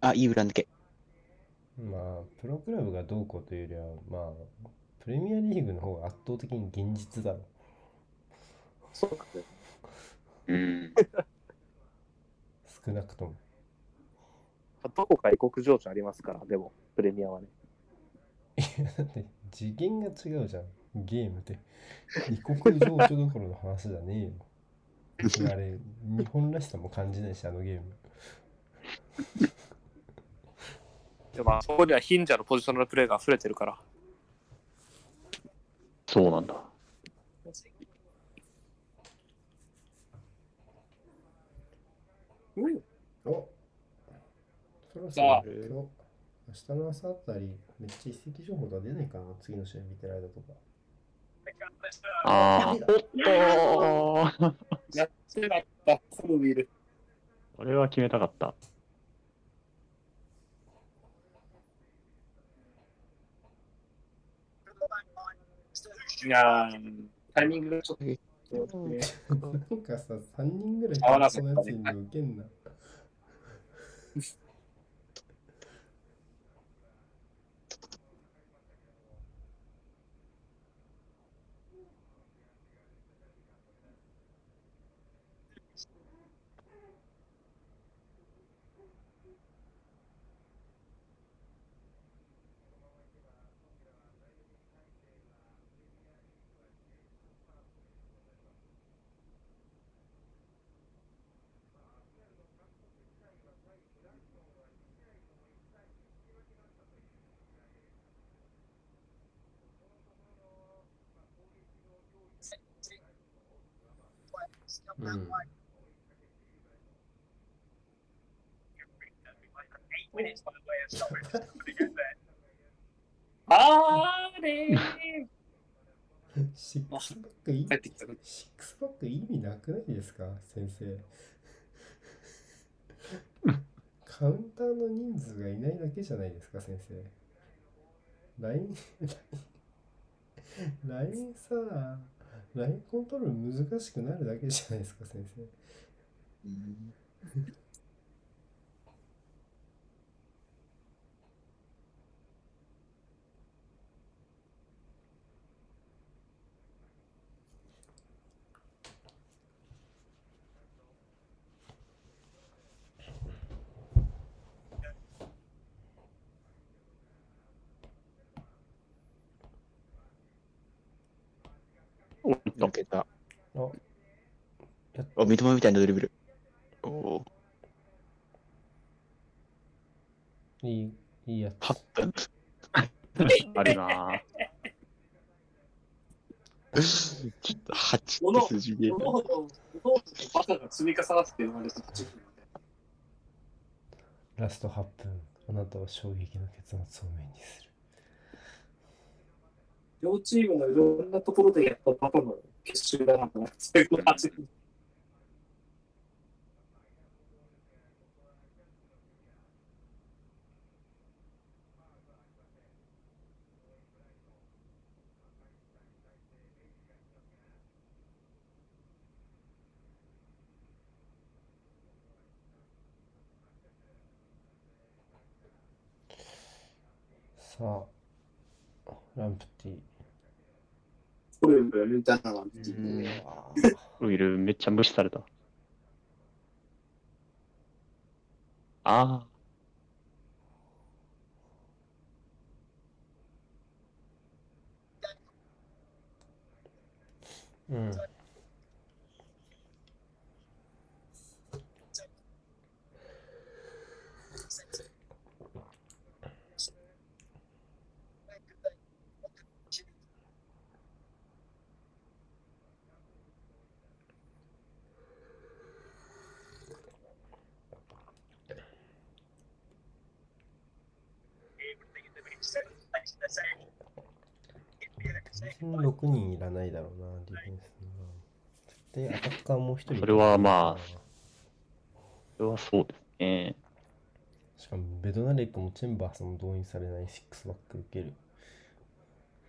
あ、いい裏抜け。まあ、プロクラブがどうこうというよりは、まあ、プレミアリーグの方が圧倒的に現実だろ。そうかね。うん、少なくとも。どこか異国情緒ありますから、でも、プレミアはね。いや、だって次元が違うじゃん。ゲームって。異国情緒どころの話じゃねえよ。あれ、日本らしさも感じないし、あのゲーム。でまあ、そこにはヒンジャーのポジショナルプレーが溢れてるから。そうなんだ。うんおそろそさあろ今日、明日の朝あたり、めっちゃ一石情報が出ないかな、次の試合見てる間とか。ああ、おっとー やってなかった、フルウィル。これは決めたかった。や、タイミングがちょっと、なんかさ、3人ぐらい合わなかったねそのやつに受けんな。うん。Eight minutes, by the way, of stoppage. Pretty good there. あーれーシックスバックいい？シックスバック意味なくないですか？先生。カウンターの人数がいないだけじゃないですか？先生。ライン、ラインさ、ラインコントロール難しくなるだけじゃないですか、先生。うんおっと抜。けた。あ、やっお、三笘みたいなドリブル。おお、いい、いいやつ。8分。あるなちょっと8このって数字見えたバカが積み重なって生まれたラスト8分、あなたは衝撃の結末を目にする。両チームのいろんなところでやったパパの結集だなと思って、最後の8分さあ、ランプティ。これをみたいなのが見てうんて、あウィルめっちゃ無視された。あーうん。6人いらないだろうな、ディフェンスには。絶対アタッカーもう一人。それはまあそれはそうですね。しかも、ベドナレクもチェンバースも動員されないシックスバック受ける。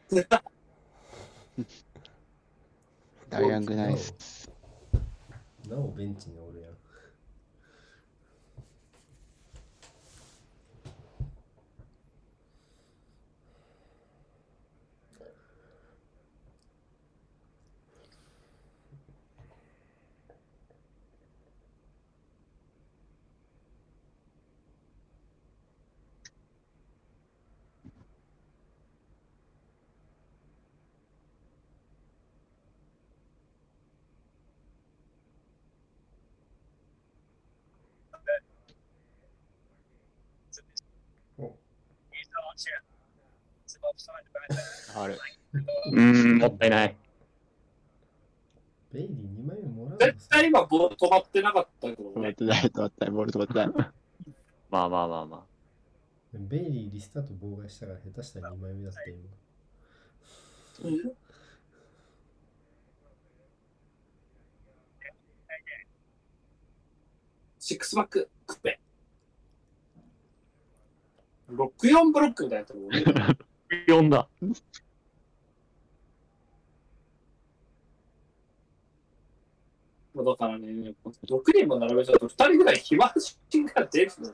ダイヤングナイス。なおベンチにおるやん。ある。うーん、もったいない。ベイリー2枚目もらうの？絶対今ボール止まってなかったけどね。止まってない、止まってない、ボール止まってない。まあまあまあまあ。ベイリーリスタート妨害したから下手したら2枚目だったよ今。シックスバック、クッペ。64ブロックみたいなところね。読んだ。もうだからね、6人も並べちゃうと2人ぐらい暇人が出るの。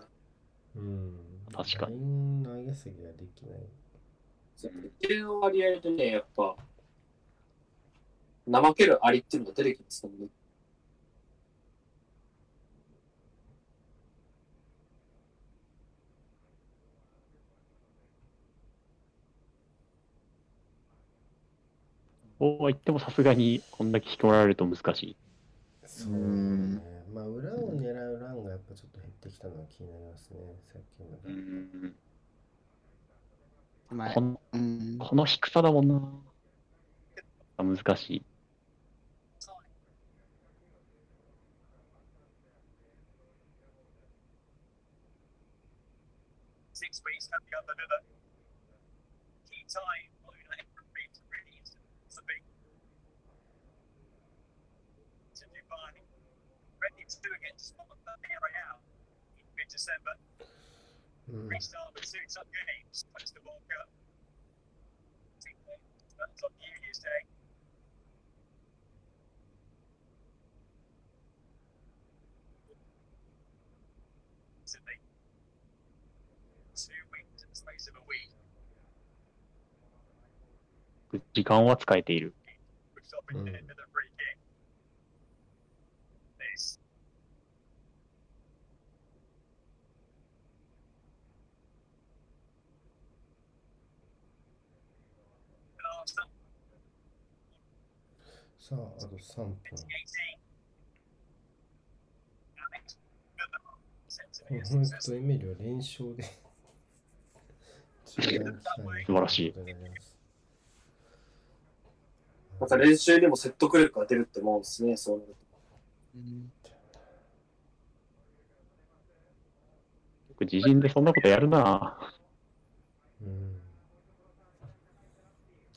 うん。確かにライン投げすぎはできない。一定の割合でね、やっぱ、怠けるアリっていうのが出てきますもんね。こうは言ってもさすがにこんだけ引き込まれると難しい。そううんね。まあ裏を狙うランがやっぱちょっと減ってきたのは気になりますね。さっきのが。ん。まあこのうん。この低さだもんな。難しい。Six weeks coming up another key time. December. Mm. Restart with six up games post the World Cup. That's on New Year's Day. Sydney. Two wins in the space of a week. 時間は使えている。うんさあ、あと3分。18. Alex, Oh, この人エメリは連勝で 素晴らしいますなんか練習でも説得力が出るって思うんですね、そうなると。よく自陣でそんなことやるなうん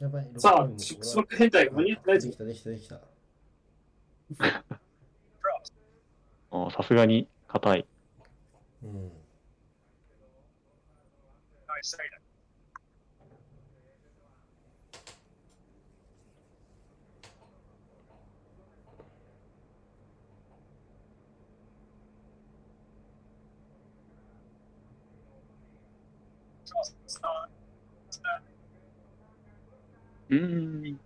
やばい、さあ6、分触触変態が間に合ってないぞでき。た、できた、できた。あさすがに硬い。うん。Mm.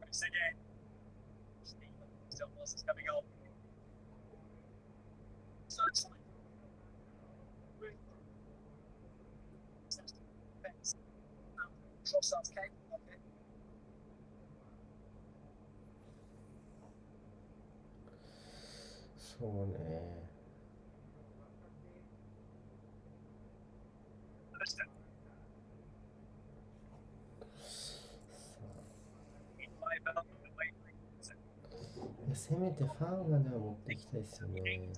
せめてファウまでは持ってきたいですよね。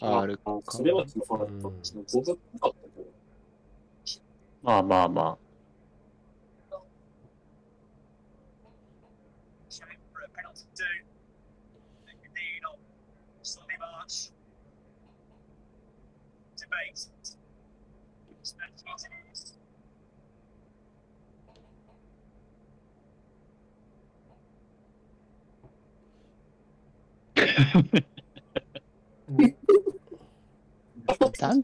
あれかそれはファウルだったんですけど、5分かったけど。まあまあまあ。なん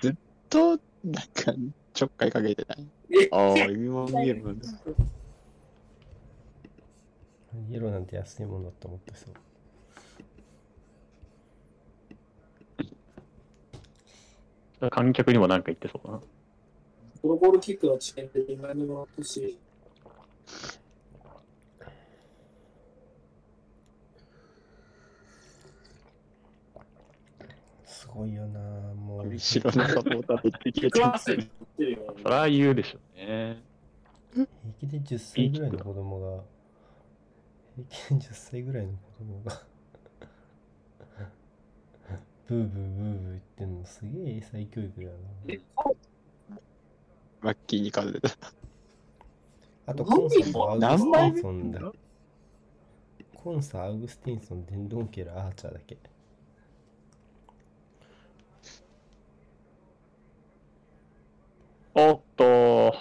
ずっと、なんか、ちょっかいかけてない。ああ、意味も見えるもんね。イエローなんて安いものだと思ってそう。あ。観客にもなんか言ってそうだな。このゴールキックの遅延で2枚目もらったし、ごいよなもう。後ろのサポーターと敵がそりゃ言うでしょうね。平気で10歳ぐらいの子供が、平気で10歳ぐらいの子供が、ブーブーブーブー言ってんのすげえ再教育だよな。マッキーに勝てた。あと、コンサとアウグスティンソンだ。コンサ、アウグスティンソン、デンドンケル、アーチャーだけ？おっと、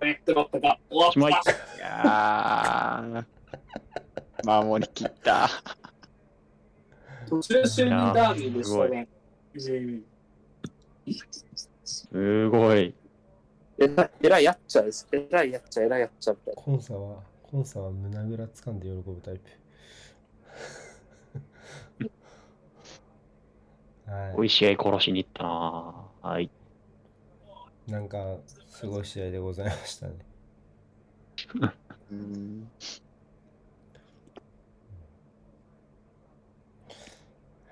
やってなったか。終わしまいった。いやー、守りきった。途中就任ダービーでしたね。うんすごい。えらえらいやっちゃです。えらいやっちゃ、えらいやっちゃみたいな。コンサは、コンサは胸ぐら掴んで喜ぶタイプ。はおい。試合殺しに行ったなはい。なんか、すごい。試合でござい。ましたね。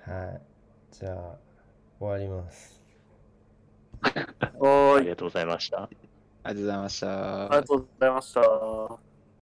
はい。じゃあ、終わります。おーい、ありがとうござい。ました。ありがとうござい。ました。ありがとうござい。ました。